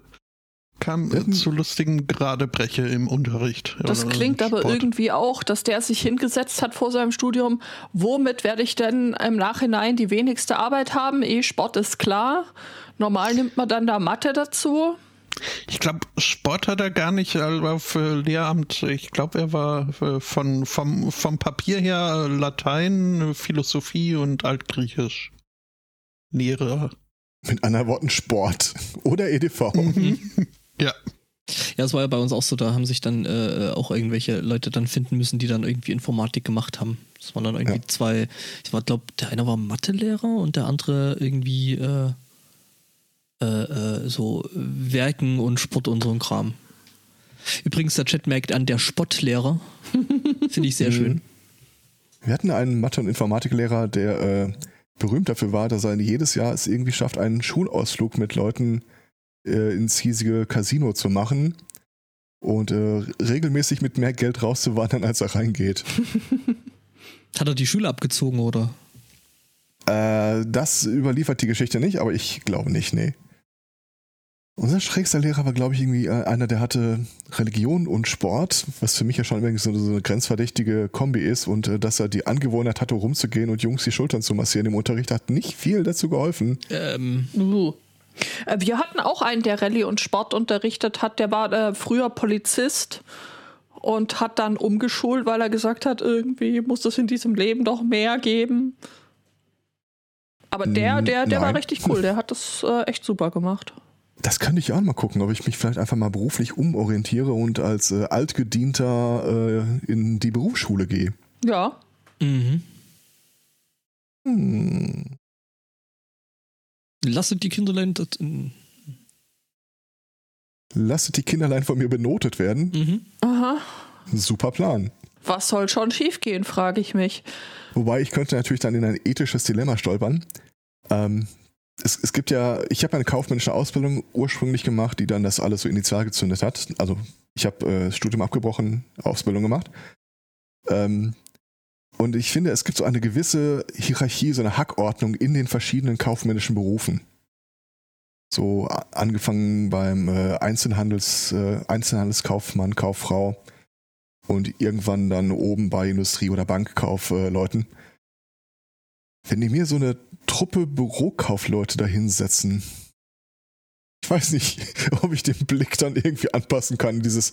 kam Ja. zu lustigen Geradebreche im Unterricht. Das klingt aber irgendwie auch, dass der sich hingesetzt hat vor seinem Studium. Womit werde ich denn im Nachhinein die wenigste Arbeit haben? E-Sport ist klar. Normal nimmt man dann da Mathe dazu. Ich glaube, Sport hat er gar nicht aber für Lehramt. Ich glaube, er war äh, von, vom, vom Papier her Latein, Philosophie und Altgriechisch. Lehrer. Mit anderen Worten Sport oder EDV. Ja. Ja, es war ja bei uns auch so, da haben sich dann äh, auch irgendwelche Leute dann finden müssen, die dann irgendwie Informatik gemacht haben. Das waren dann irgendwie Ja. zwei, ich war, glaube, der eine war Mathelehrer und der andere irgendwie äh, äh, äh, so Werken und Sport und so ein Kram. Übrigens, der Chat merkt an, der Spottlehrer. Finde ich sehr schön. Wir hatten einen Mathe- und Informatiklehrer, der äh, berühmt dafür war, dass er jedes Jahr es irgendwie schafft, einen Schulausflug mit Leuten äh, ins hiesige Casino zu machen und äh, regelmäßig mit mehr Geld rauszuwandern, als er reingeht. Hat er die Schule abgezogen oder? Äh, das überliefert die Geschichte nicht, aber ich glaube nicht, nee. Unser schrägster Lehrer war, glaube ich, irgendwie äh, einer, der hatte Religion und Sport, was für mich ja schon irgendwie so, so eine grenzverdächtige Kombi ist und äh, dass er die Angewohnheit hatte, rumzugehen und Jungs die Schultern zu massieren im Unterricht, hat nicht viel dazu geholfen. Ähm, Uh. Äh, Wir hatten auch einen, der Rallye und Sport unterrichtet hat. Der war äh, früher Polizist und hat dann umgeschult, weil er gesagt hat, irgendwie muss es in diesem Leben doch mehr geben. Aber der, der, der war richtig cool. Der hat das äh, echt super gemacht. Das könnte ich auch mal gucken, ob ich mich vielleicht einfach mal beruflich umorientiere und als äh, Altgedienter äh, in die Berufsschule gehe. Ja. mhm. Hm. Lasset die Kinderlein. das- mhm. Lasset die Kinderlein von mir benotet werden. Mhm. Aha. Super Plan. Was soll schon schiefgehen, frage ich mich. Wobei ich könnte natürlich dann in ein ethisches Dilemma stolpern. Ähm, es, es gibt ja, ich habe eine kaufmännische Ausbildung ursprünglich gemacht, die dann das alles so initial gezündet hat. Also ich habe äh, das Studium abgebrochen, Ausbildung gemacht. Ähm, und ich finde, es gibt so eine gewisse Hierarchie, so eine Hackordnung in den verschiedenen kaufmännischen Berufen. So angefangen beim äh, Einzelhandels, äh, Einzelhandelskaufmann, Kauffrau und irgendwann dann oben bei Industrie- oder Bankkaufleuten. Wenn die mir so eine Truppe Bürokaufleute da hinsetzen, ich weiß nicht, ob ich den Blick dann irgendwie anpassen kann, dieses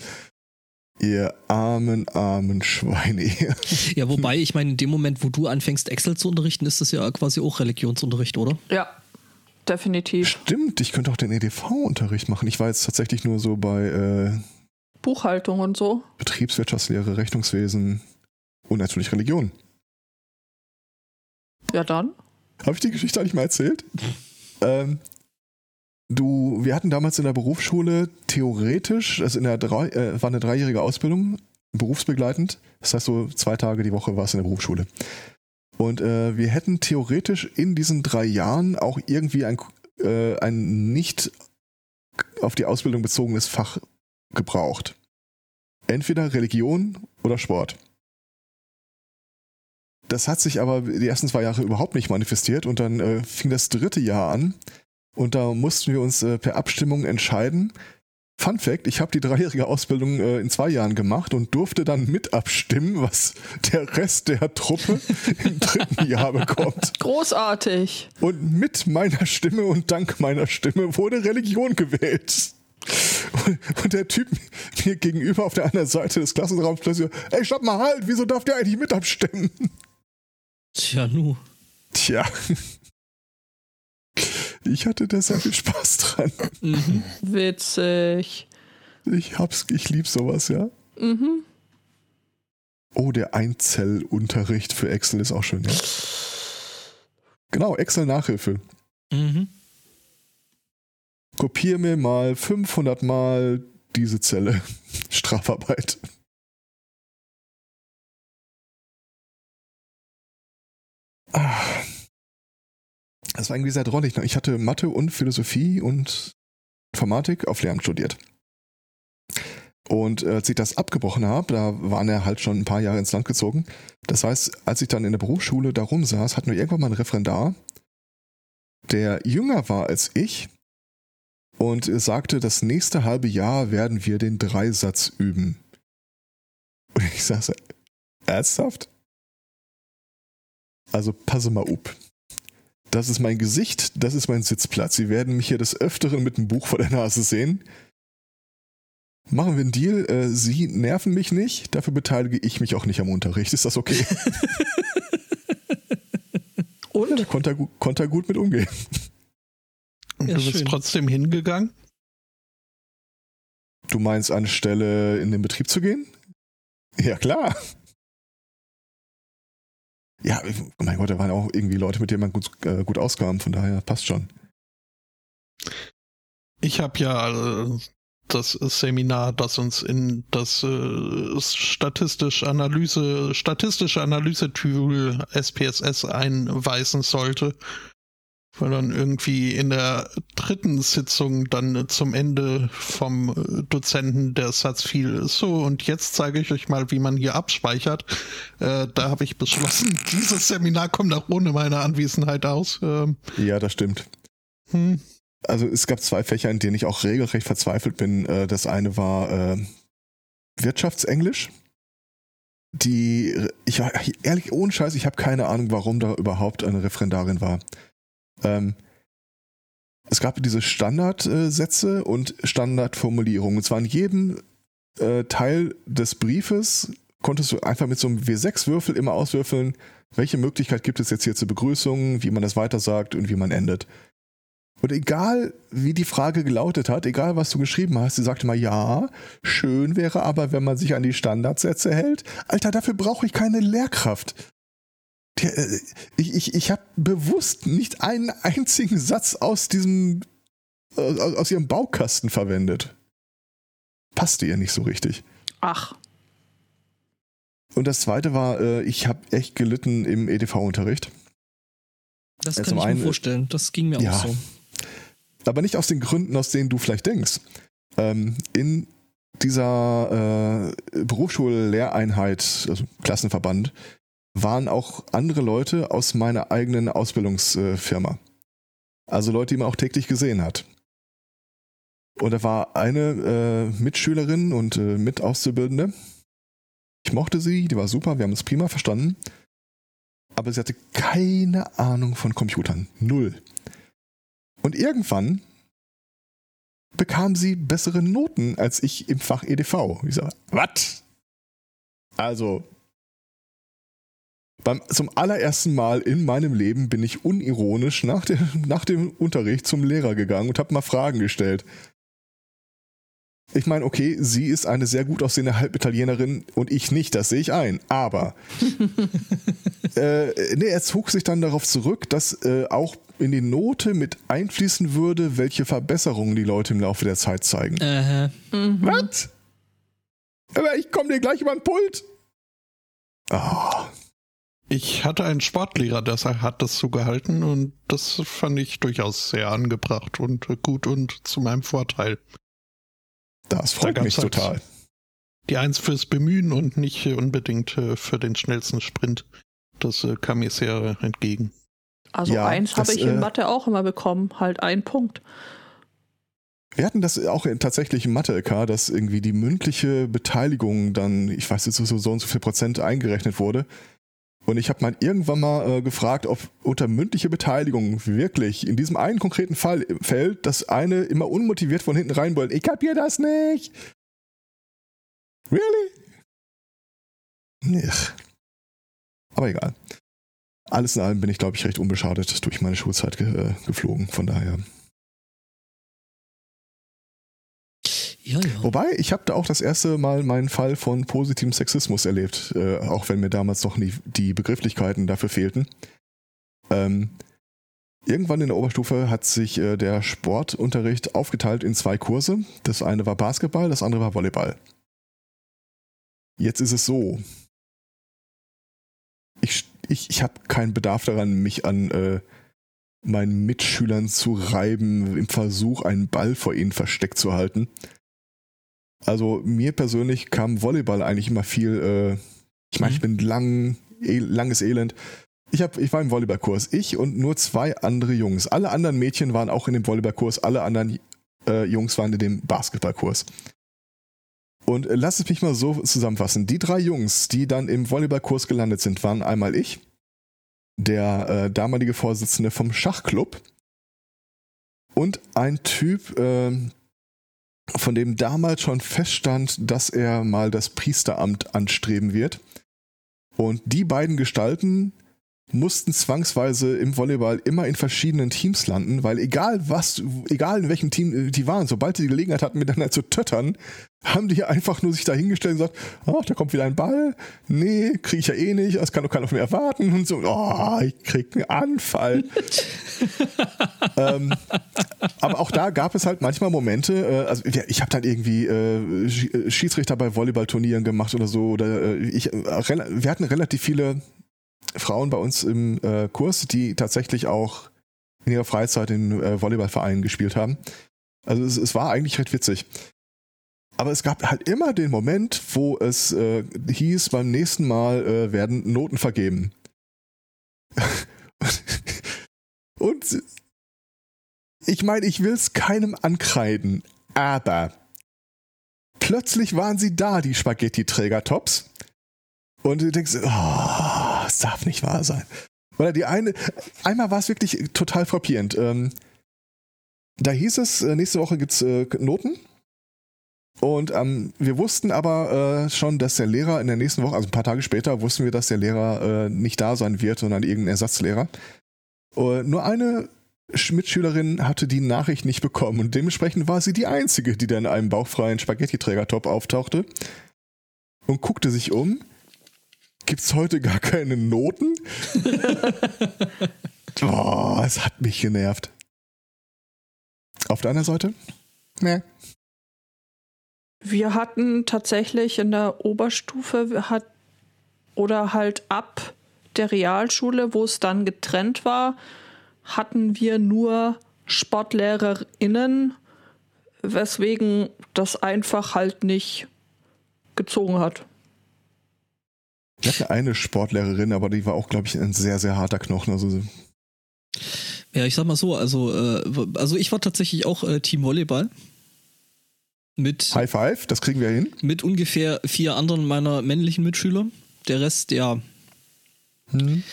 ihr armen, armen Schweine. Ja, wobei, ich meine, in dem Moment, wo du anfängst, Excel zu unterrichten, ist das ja quasi auch Religionsunterricht, oder? Ja, definitiv. Stimmt, ich könnte auch den EDV-Unterricht machen. Ich war jetzt tatsächlich nur so bei äh, Buchhaltung und so. Betriebswirtschaftslehre, Rechnungswesen und natürlich Religion. Ja, dann. Habe ich die Geschichte eigentlich mal erzählt? ähm, du, wir hatten damals in der Berufsschule theoretisch, also in der drei, äh, war eine dreijährige Ausbildung, berufsbegleitend. Das heißt, so zwei Tage die Woche war es in der Berufsschule. Und äh, wir hätten theoretisch in diesen drei Jahren auch irgendwie ein, äh, ein nicht auf die Ausbildung bezogenes Fach gebraucht. Entweder Religion oder Sport. Das hat sich aber die ersten zwei Jahre überhaupt nicht manifestiert und dann äh, fing das dritte Jahr an und da mussten wir uns äh, per Abstimmung entscheiden. Fun Fact, ich habe die dreijährige Ausbildung äh, in zwei Jahren gemacht und durfte dann mit abstimmen, was der Rest der Truppe im dritten Jahr bekommt. Großartig. Und mit meiner Stimme und dank meiner Stimme wurde Religion gewählt. Und, und der Typ mir gegenüber auf der anderen Seite des Klassenraums plötzlich, ey, stopp mal halt, wieso darf der eigentlich mit abstimmen? Tja, nu. Tja. Ich hatte da sehr viel Spaß dran. Mhm. Witzig. Ich hab's, ich lieb sowas, ja. Mhm. Oh, der Einzellunterricht für Excel ist auch schön, ja. Genau, Excel-Nachhilfe. Mhm. Kopier mir mal 500 Mal diese Zelle. Strafarbeit. Ah. Das war irgendwie sehr drollig. ne? Ich hatte Mathe und Philosophie und Informatik auf Lehramt studiert. Und als ich das abgebrochen habe, da waren er halt schon ein paar Jahre ins Land gezogen. Das heißt, als ich dann in der Berufsschule da rumsaß, hatten wir irgendwann mal einen Referendar, der jünger war als ich und sagte, das nächste halbe Jahr werden wir den Dreisatz üben. Und ich saß, ernsthaft? Also passe mal up. Das ist mein Gesicht, das ist mein Sitzplatz. Sie werden mich hier des Öfteren mit einem Buch vor der Nase sehen. Machen wir einen Deal. Äh, Sie nerven mich nicht, dafür beteilige ich mich auch nicht am Unterricht. Ist das okay? Und? Ja, da konnte er, konnte er gut mit umgehen. Und Ja, du bist schön. trotzdem hingegangen? Du meinst, anstelle in den Betrieb zu gehen? Ja, klar. Ja, mein Gott, da waren auch irgendwie Leute, mit denen man gut, äh, gut auskam, von daher passt schon. Ich habe ja äh, das Seminar, das uns in das äh, statistisch Analyse, statistische Analyse-Tool SPSS einweisen sollte. Weil dann irgendwie in der dritten Sitzung dann zum Ende vom Dozenten der Satz fiel, so und jetzt zeige ich euch mal, wie man hier abspeichert. Äh, da habe ich beschlossen, dieses Seminar kommt auch ohne meine Anwesenheit aus. Ähm, Ja, das stimmt. hm. Also es gab zwei Fächer, in denen ich auch regelrecht verzweifelt bin. Äh, Das eine war äh, Wirtschaftsenglisch. Die, ich ehrlich, ohne Scheiß, ich habe keine Ahnung, warum da überhaupt eine Referendarin war. Ähm, es gab diese Standardsätze und Standardformulierungen. Und zwar in jedem äh, Teil des Briefes konntest du einfach mit so einem W6-Würfel immer auswürfeln, welche Möglichkeit gibt es jetzt hier zur Begrüßung, wie man das weitersagt und wie man endet. Und egal, wie die Frage gelautet hat, egal, was du geschrieben hast, sie sagte mal, ja, schön wäre aber, wenn man sich an die Standardsätze hält. Alter, dafür brauche ich keine Lehrkraft. Äh, ich ich, ich habe bewusst nicht einen einzigen Satz aus diesem, äh, aus aus ihrem Baukasten verwendet. Passte ihr nicht so richtig. Ach, Und das zweite war, äh, ich habe echt gelitten im EDV-Unterricht. Das kann zum ich einen, mir vorstellen. Das ging mir ja. auch so. aber nicht aus den Gründen, aus denen du vielleicht denkst. Ähm, in dieser äh, Berufsschullehreinheit, also Klassenverband, waren auch andere Leute aus meiner eigenen Ausbildungsfirma. Also Leute, die man auch täglich gesehen hat. Und da war eine äh, Mitschülerin und äh, Mitauszubildende. Ich mochte sie, die war super, wir haben uns prima verstanden. Aber sie hatte keine Ahnung von Computern. Null. Und irgendwann bekam sie bessere Noten als ich im Fach EDV. Ich sage, was? Also, beim, zum allerersten Mal in meinem Leben bin ich unironisch nach, der, nach dem Unterricht zum Lehrer gegangen und habe mal Fragen gestellt. Ich meine, okay, sie ist eine sehr gut aussehende Halbitalienerin und ich nicht, das sehe ich ein. Aber äh, nee, er zog sich dann darauf zurück, dass äh, auch in die Note mit einfließen würde, welche Verbesserungen die Leute im Laufe der Zeit zeigen. Äh, mhm. Was? Aber ich komme dir gleich über den Pult. Ah, Ich hatte einen Sportlehrer, der hat das so gehalten und das fand ich durchaus sehr angebracht und gut und zu meinem Vorteil. das freut Da mich halt- total. Die Eins fürs Bemühen und nicht unbedingt äh, für den schnellsten Sprint. Das äh, kam mir sehr entgegen. Also Ja, eins habe ich in äh, Mathe auch immer bekommen, halt ein Punkt. Wir hatten das auch in, tatsächlich im Mathe-LK, dass irgendwie die mündliche Beteiligung dann, ich weiß jetzt so, so und so viel Prozent eingerechnet wurde. Und ich habe mal irgendwann mal äh, gefragt, ob unter mündliche Beteiligung wirklich in diesem einen konkreten Fall fällt, dass eine immer unmotiviert von hinten reinbrüllt, ich kapier das nicht. Really? Nicht. Aber egal. Alles in allem bin ich, glaube ich, recht unbeschadet durch meine Schulzeit ge äh, geflogen. Von daher. Ja, ja. Wobei, ich habe da auch das erste Mal meinen Fall von positivem Sexismus erlebt, äh, auch wenn mir damals noch nie die Begrifflichkeiten dafür fehlten. Ähm, irgendwann in der Oberstufe hat sich äh, der Sportunterricht aufgeteilt in zwei Kurse. Das eine war Basketball, das andere war Volleyball. Jetzt ist es so. Ich, ich, ich habe keinen Bedarf daran, mich an äh, meinen Mitschülern zu reiben, im Versuch, einen Ball vor ihnen versteckt zu halten. Also mir persönlich kam Volleyball eigentlich immer viel, äh, ich meine, ich bin lang, eh, langes Elend. Ich, hab, ich war im Volleyballkurs, ich und nur zwei andere Jungs. Alle anderen Mädchen waren auch in dem Volleyballkurs, alle anderen äh, Jungs waren in dem Basketballkurs. Und äh, lass es mich mal so zusammenfassen. Die drei Jungs, die dann im Volleyballkurs gelandet sind, waren einmal ich, der äh, damalige Vorsitzende vom Schachclub und ein Typ, äh, von dem damals schon feststand, dass er mal das Priesteramt anstreben wird. Und die beiden Gestalten mussten zwangsweise im Volleyball immer in verschiedenen Teams landen, weil egal was, egal in welchem Team die waren, sobald sie die Gelegenheit hatten, miteinander zu töttern, haben die einfach nur sich dahingestellt und gesagt, ach, da kommt wieder ein Ball, nee, kriege ich ja eh nicht, das kann doch keiner von mir erwarten und so, oh, ich krieg einen Anfall. ähm, aber auch da gab es halt manchmal Momente, äh, also ich habe dann irgendwie äh, Schiedsrichter bei Volleyballturnieren gemacht oder so, oder äh, ich, äh, wir hatten relativ viele Frauen bei uns im äh, Kurs, die tatsächlich auch in ihrer Freizeit in äh, Volleyballvereinen gespielt haben. Also es, es, war eigentlich recht witzig. Aber es gab halt immer den Moment, wo es äh, hieß, beim nächsten Mal äh, werden Noten vergeben. Und ich meine, ich will es keinem ankreiden, aber plötzlich waren sie da, die Spaghetti-Träger-Tops. Und du denkst, oh, das darf nicht wahr sein. Weil die eine, einmal war es wirklich total frappierend. Ähm, da hieß es, äh, nächste Woche gibt's äh, Noten. Und ähm, wir wussten aber äh, schon, dass der Lehrer in der nächsten Woche, also ein paar Tage später, wussten wir, dass der Lehrer äh, nicht da sein wird, sondern irgendein Ersatzlehrer. Uh, nur eine Mitschülerin hatte die Nachricht nicht bekommen und dementsprechend war sie die einzige, die dann in einem bauchfreien Spaghetti-Träger-Top auftauchte und guckte sich um Gibt's heute gar keine Noten? Boah, es hat mich genervt. Auf deiner Seite? Nee. Wir hatten tatsächlich in der Oberstufe hat oder halt ab der Realschule, wo es dann getrennt war, hatten wir nur SportlehrerInnen, weswegen das einfach halt nicht gezogen hat. Ich hatte eine Sportlehrerin, aber die war auch, glaube ich, ein sehr, sehr harter Knochen. Also ja, ich sag mal so, also, äh, also ich war tatsächlich auch äh, Team Volleyball. Mit, High Five, das kriegen wir hin. Mit ungefähr vier anderen meiner männlichen Mitschüler. Der Rest, ja. Hm.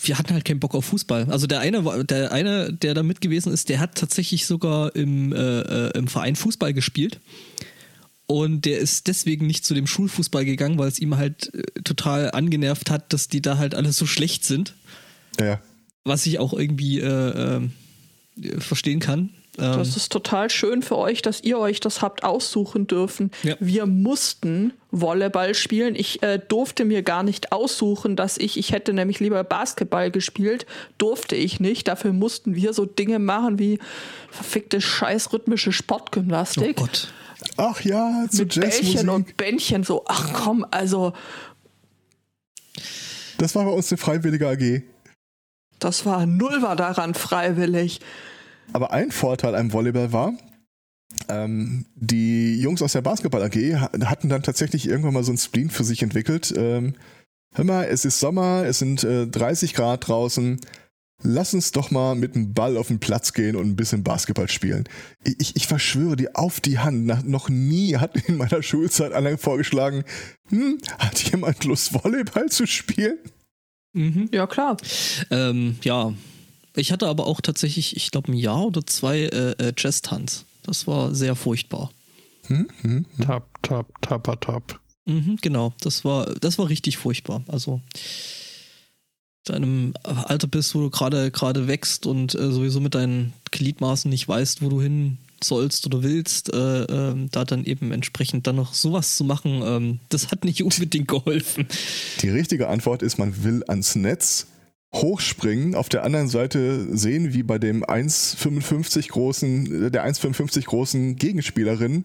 Wir hatten halt keinen Bock auf Fußball. Also der eine, der eine, der da mit gewesen ist, der hat tatsächlich sogar im, äh, äh im Verein Fußball gespielt. Und der ist deswegen nicht zu dem Schulfußball gegangen, weil es ihm halt äh, total angenervt hat, dass die da halt alle so schlecht sind. Ja. Was ich auch irgendwie äh, äh, verstehen kann. Ähm, das ist total schön für euch, dass ihr euch das habt aussuchen dürfen. Ja. Wir mussten Volleyball spielen. Ich äh, durfte mir gar nicht aussuchen, dass ich, ich hätte nämlich lieber Basketball gespielt, durfte ich nicht. Dafür mussten wir so Dinge machen wie verfickte scheiß rhythmische Sportgymnastik. Oh Gott. Ach ja, zu Mit Bällchen und Bändchen so. Ach komm, also. Das war bei uns eine freiwillige AG. Das war null war daran freiwillig. Aber ein Vorteil am Volleyball war, ähm, die Jungs aus der Basketball AG hatten dann tatsächlich irgendwann mal so ein Spleen für sich entwickelt. Ähm, hör mal, es ist Sommer, es sind äh, 30 Grad draußen lass uns doch mal mit dem Ball auf den Platz gehen und ein bisschen Basketball spielen. Ich, ich verschwöre dir auf die Hand, noch nie hat in meiner Schulzeit einer vorgeschlagen, hm, hat jemand Lust, Volleyball zu spielen? Mhm. Ja, klar. Ähm, ja, ich hatte aber auch tatsächlich, ich glaube, ein Jahr oder zwei äh, äh, Jazz-Tanz. Das war sehr furchtbar. Hm, hm, hm. Tap, tap, tapper, tap. Mhm, genau, das war, das war richtig furchtbar. Also deinem Alter bist, wo du gerade gerade wächst und äh, sowieso mit deinen Gliedmaßen nicht weißt, wo du hin sollst oder willst, äh, äh, da dann eben entsprechend dann noch sowas zu machen, ähm, das hat nicht unbedingt geholfen. Die richtige Antwort ist, man will ans Netz hochspringen, auf der anderen Seite sehen, wie bei dem 1,55 großen, der 1,55 großen Gegenspielerin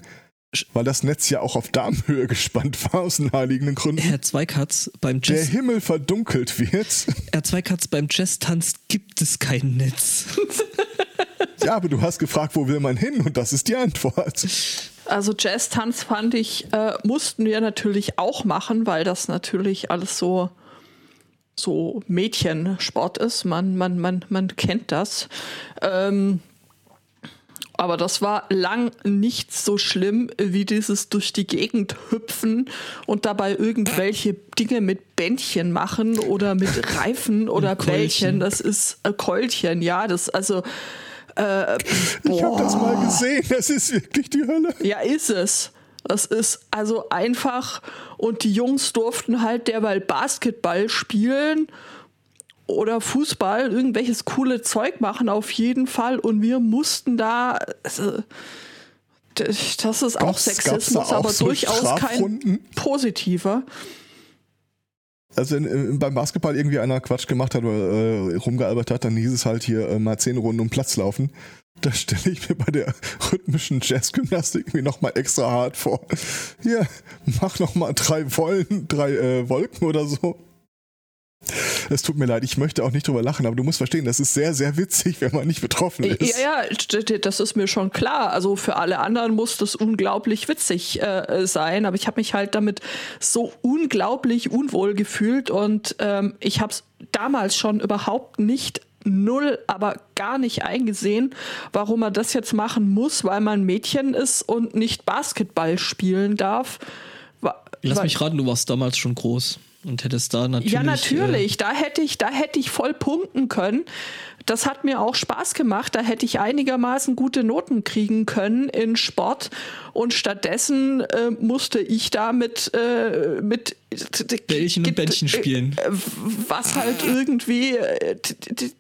weil das Netz ja auch auf Darmhöhe gespannt war, aus naheliegenden Gründen. Herr Zweikatz, beim Jazz. Der Himmel verdunkelt wird. Herr Zweikatz, beim Jazz-Tanz gibt es kein Netz. ja, aber du hast gefragt, wo will man hin? Und das ist die Antwort. Also Jazz-Tanz fand ich, äh, mussten wir natürlich auch machen, weil das natürlich alles so, so Mädchensport ist. Man, man, man, man kennt das. Ähm, aber das war lang nicht so schlimm wie dieses durch die Gegend hüpfen und dabei irgendwelche Dinge mit Bändchen machen oder mit Reifen oder Bällchen. Das ist äh, Keulchen, ja. Das also. Äh, ich habe das mal gesehen. Das ist wirklich die Hölle. Ja, ist es. Das ist also einfach. Und die Jungs durften halt derweil Basketball spielen oder Fußball, irgendwelches coole Zeug machen auf jeden Fall und wir mussten da also, das ist auch Gab's- Sexismus, da auch aber so durchaus kein positiver. Also in, in, beim Basketball irgendwie einer Quatsch gemacht hat oder äh, rumgealbert hat, dann hieß es halt hier äh, mal zehn Runden um Platz laufen. Da stelle ich mir bei der rhythmischen Jazzgymnastik irgendwie nochmal extra hart vor. Hier, mach nochmal drei Wollen, drei äh, Wolken oder so. Es tut mir leid, ich möchte auch nicht drüber lachen, aber du musst verstehen, das ist sehr, sehr witzig, wenn man nicht betroffen ist. Ja, ja, das ist mir schon klar. Also für alle anderen muss das unglaublich witzig äh, sein, aber ich habe mich halt damit so unglaublich unwohl gefühlt und ähm, ich habe es damals schon überhaupt nicht null, aber gar nicht eingesehen, warum man das jetzt machen muss, weil man Mädchen ist und nicht Basketball spielen darf. Lass mich raten, du warst damals schon groß und hättest da natürlich. ja, natürlich. Da hätte ich, da hätte ich voll punkten können. Das hat mir auch Spaß gemacht. Da hätte ich einigermaßen gute Noten kriegen können in Sport. Und stattdessen äh, musste ich da mit, äh, mit Bällchen und Bändchen spielen. äh, was halt irgendwie äh,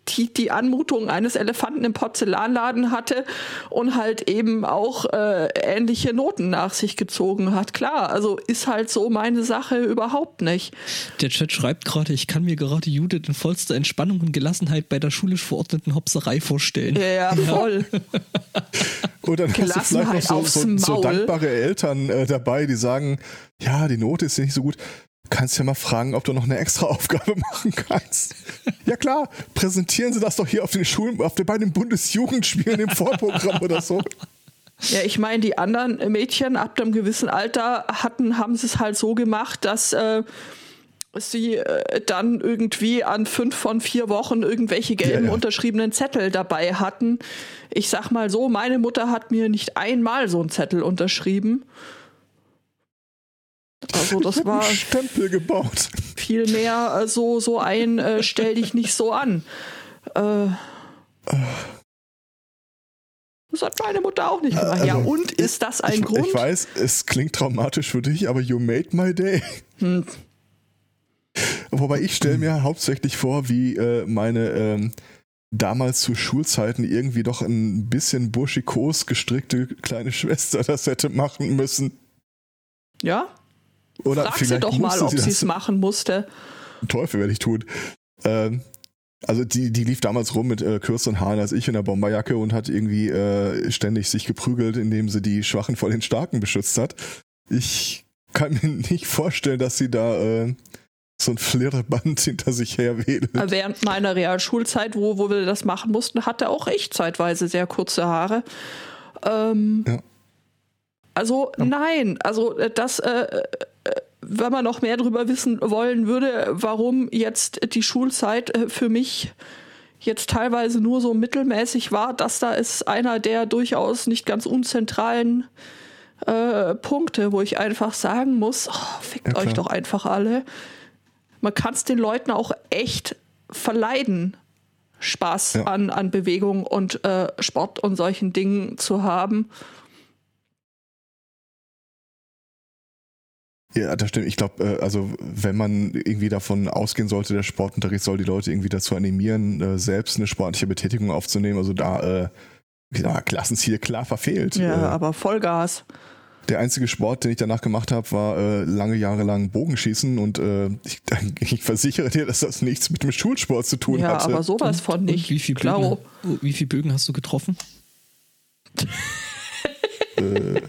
die, die, Anmutung eines Elefanten im Porzellanladen hatte und halt eben auch äh, ähnliche Noten nach sich gezogen hat. Klar, also ist halt so meine Sache überhaupt nicht. Der Chat schreibt gerade, ich kann mir gerade Judith in vollster Entspannung und Gelassenheit bei der schulisch verordneten Hopserei vorstellen. Ja, voll. Und dann hast du vielleicht noch aufs so, so, so dankbare Eltern äh, dabei, die sagen, ja, die Note ist ja nicht so gut. Kannst ja mal fragen, ob du noch eine extra Aufgabe machen kannst. ja klar, präsentieren Sie das doch hier auf den Schulen, auf den, bei den Bundesjugendspielen im Vorprogramm oder so. Ja, ich meine, die anderen Mädchen ab einem gewissen Alter hatten, haben sie es halt so gemacht, dass äh, sie äh, dann irgendwie an fünf von vier Wochen irgendwelche gelben Ja, ja. unterschriebenen Zettel dabei hatten. Ich sag mal so, meine Mutter hat mir nicht einmal so einen Zettel unterschrieben. Also das war einen Stempel gebaut. viel mehr äh, so, so ein, äh, stell dich nicht so an. Äh, das hat meine Mutter auch nicht gemacht. ja, Also, und ist das ein ich, Grund? Ich weiß, es klingt traumatisch für dich, aber you made my day. Hm. Wobei ich stelle mir hauptsächlich vor, wie äh, meine ähm, damals zu Schulzeiten irgendwie doch ein bisschen burschikos gestrickte kleine Schwester das hätte machen müssen. Ja, Oder frag sie doch mal, ob sie es machen musste. Teufel werde ich tun. Ähm, also die, die lief damals rum mit äh, kürzeren Haaren als ich in der Bomberjacke und hat irgendwie äh, ständig sich geprügelt, indem sie die Schwachen vor den Starken beschützt hat. Ich kann mir nicht vorstellen, dass sie da äh, so ein Flirreband hinter sich her wedelt. Äh, Während meiner Realschulzeit, wo, wo wir das machen mussten, hatte auch ich zeitweise sehr kurze Haare. Ähm, Ja. Also nein, also äh, das, äh, äh, wenn man noch mehr darüber wissen wollen würde, warum jetzt die Schulzeit äh, für mich jetzt teilweise nur so mittelmäßig war, das da ist einer der durchaus nicht ganz unzentralen äh, Punkte, wo ich einfach sagen muss, oh, fickt Ja, euch doch einfach alle. Man kann es den Leuten auch echt verleiden, Spaß Ja. an, an Bewegung und äh, Sport und solchen Dingen zu haben. Ja, das stimmt. Ich glaube, äh, also wenn man irgendwie davon ausgehen sollte, der Sportunterricht soll die Leute irgendwie dazu animieren, äh, selbst eine sportliche Betätigung aufzunehmen. Also da äh, ja, Klassenziel klar verfehlt. Ja, Äh, aber Vollgas. Der einzige Sport, den ich danach gemacht habe, war äh, lange Jahre lang Bogenschießen und äh, ich, ich versichere dir, dass das nichts mit dem Schulsport zu tun Ja, hatte. aber sowas von Und nicht. wie viel Klaro. Bögen, wie viel Bögen hast du getroffen? Äh,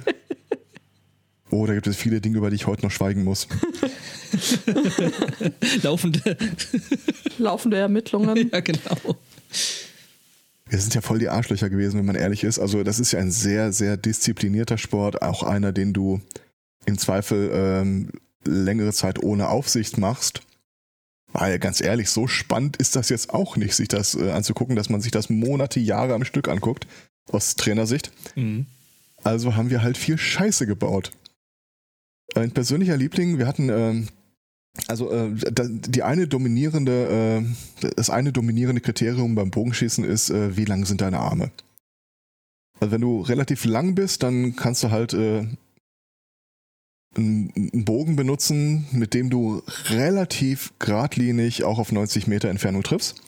oh, da gibt es viele Dinge, über die ich heute noch schweigen muss. Laufende. Laufende Ermittlungen. ja, genau. Wir sind ja voll die Arschlöcher gewesen, wenn man ehrlich ist. Also das ist ja ein sehr, sehr disziplinierter Sport, auch einer, den du im Zweifel ähm, längere Zeit ohne Aufsicht machst. Weil ganz ehrlich, so spannend ist das jetzt auch nicht, sich das äh, anzugucken, dass man sich das Monate, Jahre am Stück anguckt, aus Trainersicht. Mhm. Also haben wir halt viel Scheiße gebaut. Ein persönlicher Liebling, wir hatten, äh, also äh, die eine dominierende, äh, das eine dominierende Kriterium beim Bogenschießen ist, äh, wie lang sind deine Arme. Also wenn du relativ lang bist, dann kannst du halt äh, einen Bogen benutzen, mit dem du relativ geradlinig auch auf 90 Meter Entfernung triffst.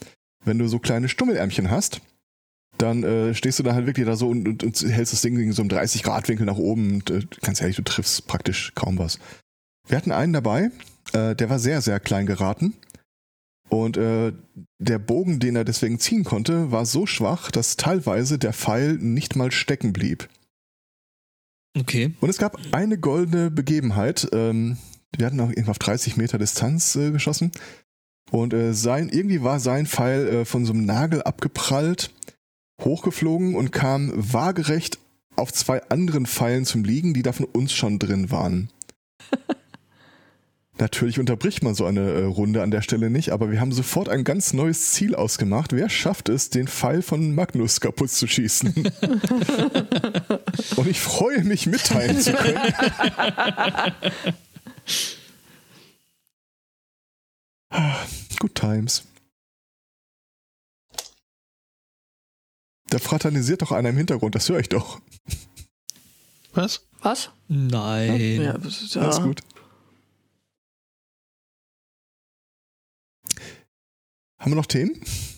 Wenn du so kleine Stummelärmchen hast, dann äh, stehst du da halt wirklich da so und, und, und hältst das Ding gegen so einen 30 Grad Winkel nach oben und äh, ganz ehrlich, du triffst praktisch kaum was. Wir hatten einen dabei, äh, der war sehr, sehr klein geraten. Und äh, der Bogen, den er deswegen ziehen konnte, war so schwach, dass teilweise der Pfeil nicht mal stecken blieb. Okay. Und es gab eine goldene Begebenheit. Ähm, wir hatten auch auf 30 Meter Distanz äh, geschossen. Und äh, sein, irgendwie war sein Pfeil äh, von so einem Nagel abgeprallt, hochgeflogen und kam waagerecht auf zwei anderen Pfeilen zum Liegen, die da von uns schon drin waren. Natürlich unterbricht man so eine äh, Runde an der Stelle nicht, aber wir haben sofort ein ganz neues Ziel ausgemacht. Wer schafft es, den Pfeil von Magnus kaputt zu schießen? Und ich freue mich, mitteilen zu können. Good times. Da fraternisiert doch einer im Hintergrund, das höre ich doch. Was? Was? Nein. Ja, ja. Alles gut. Haben wir noch Themen?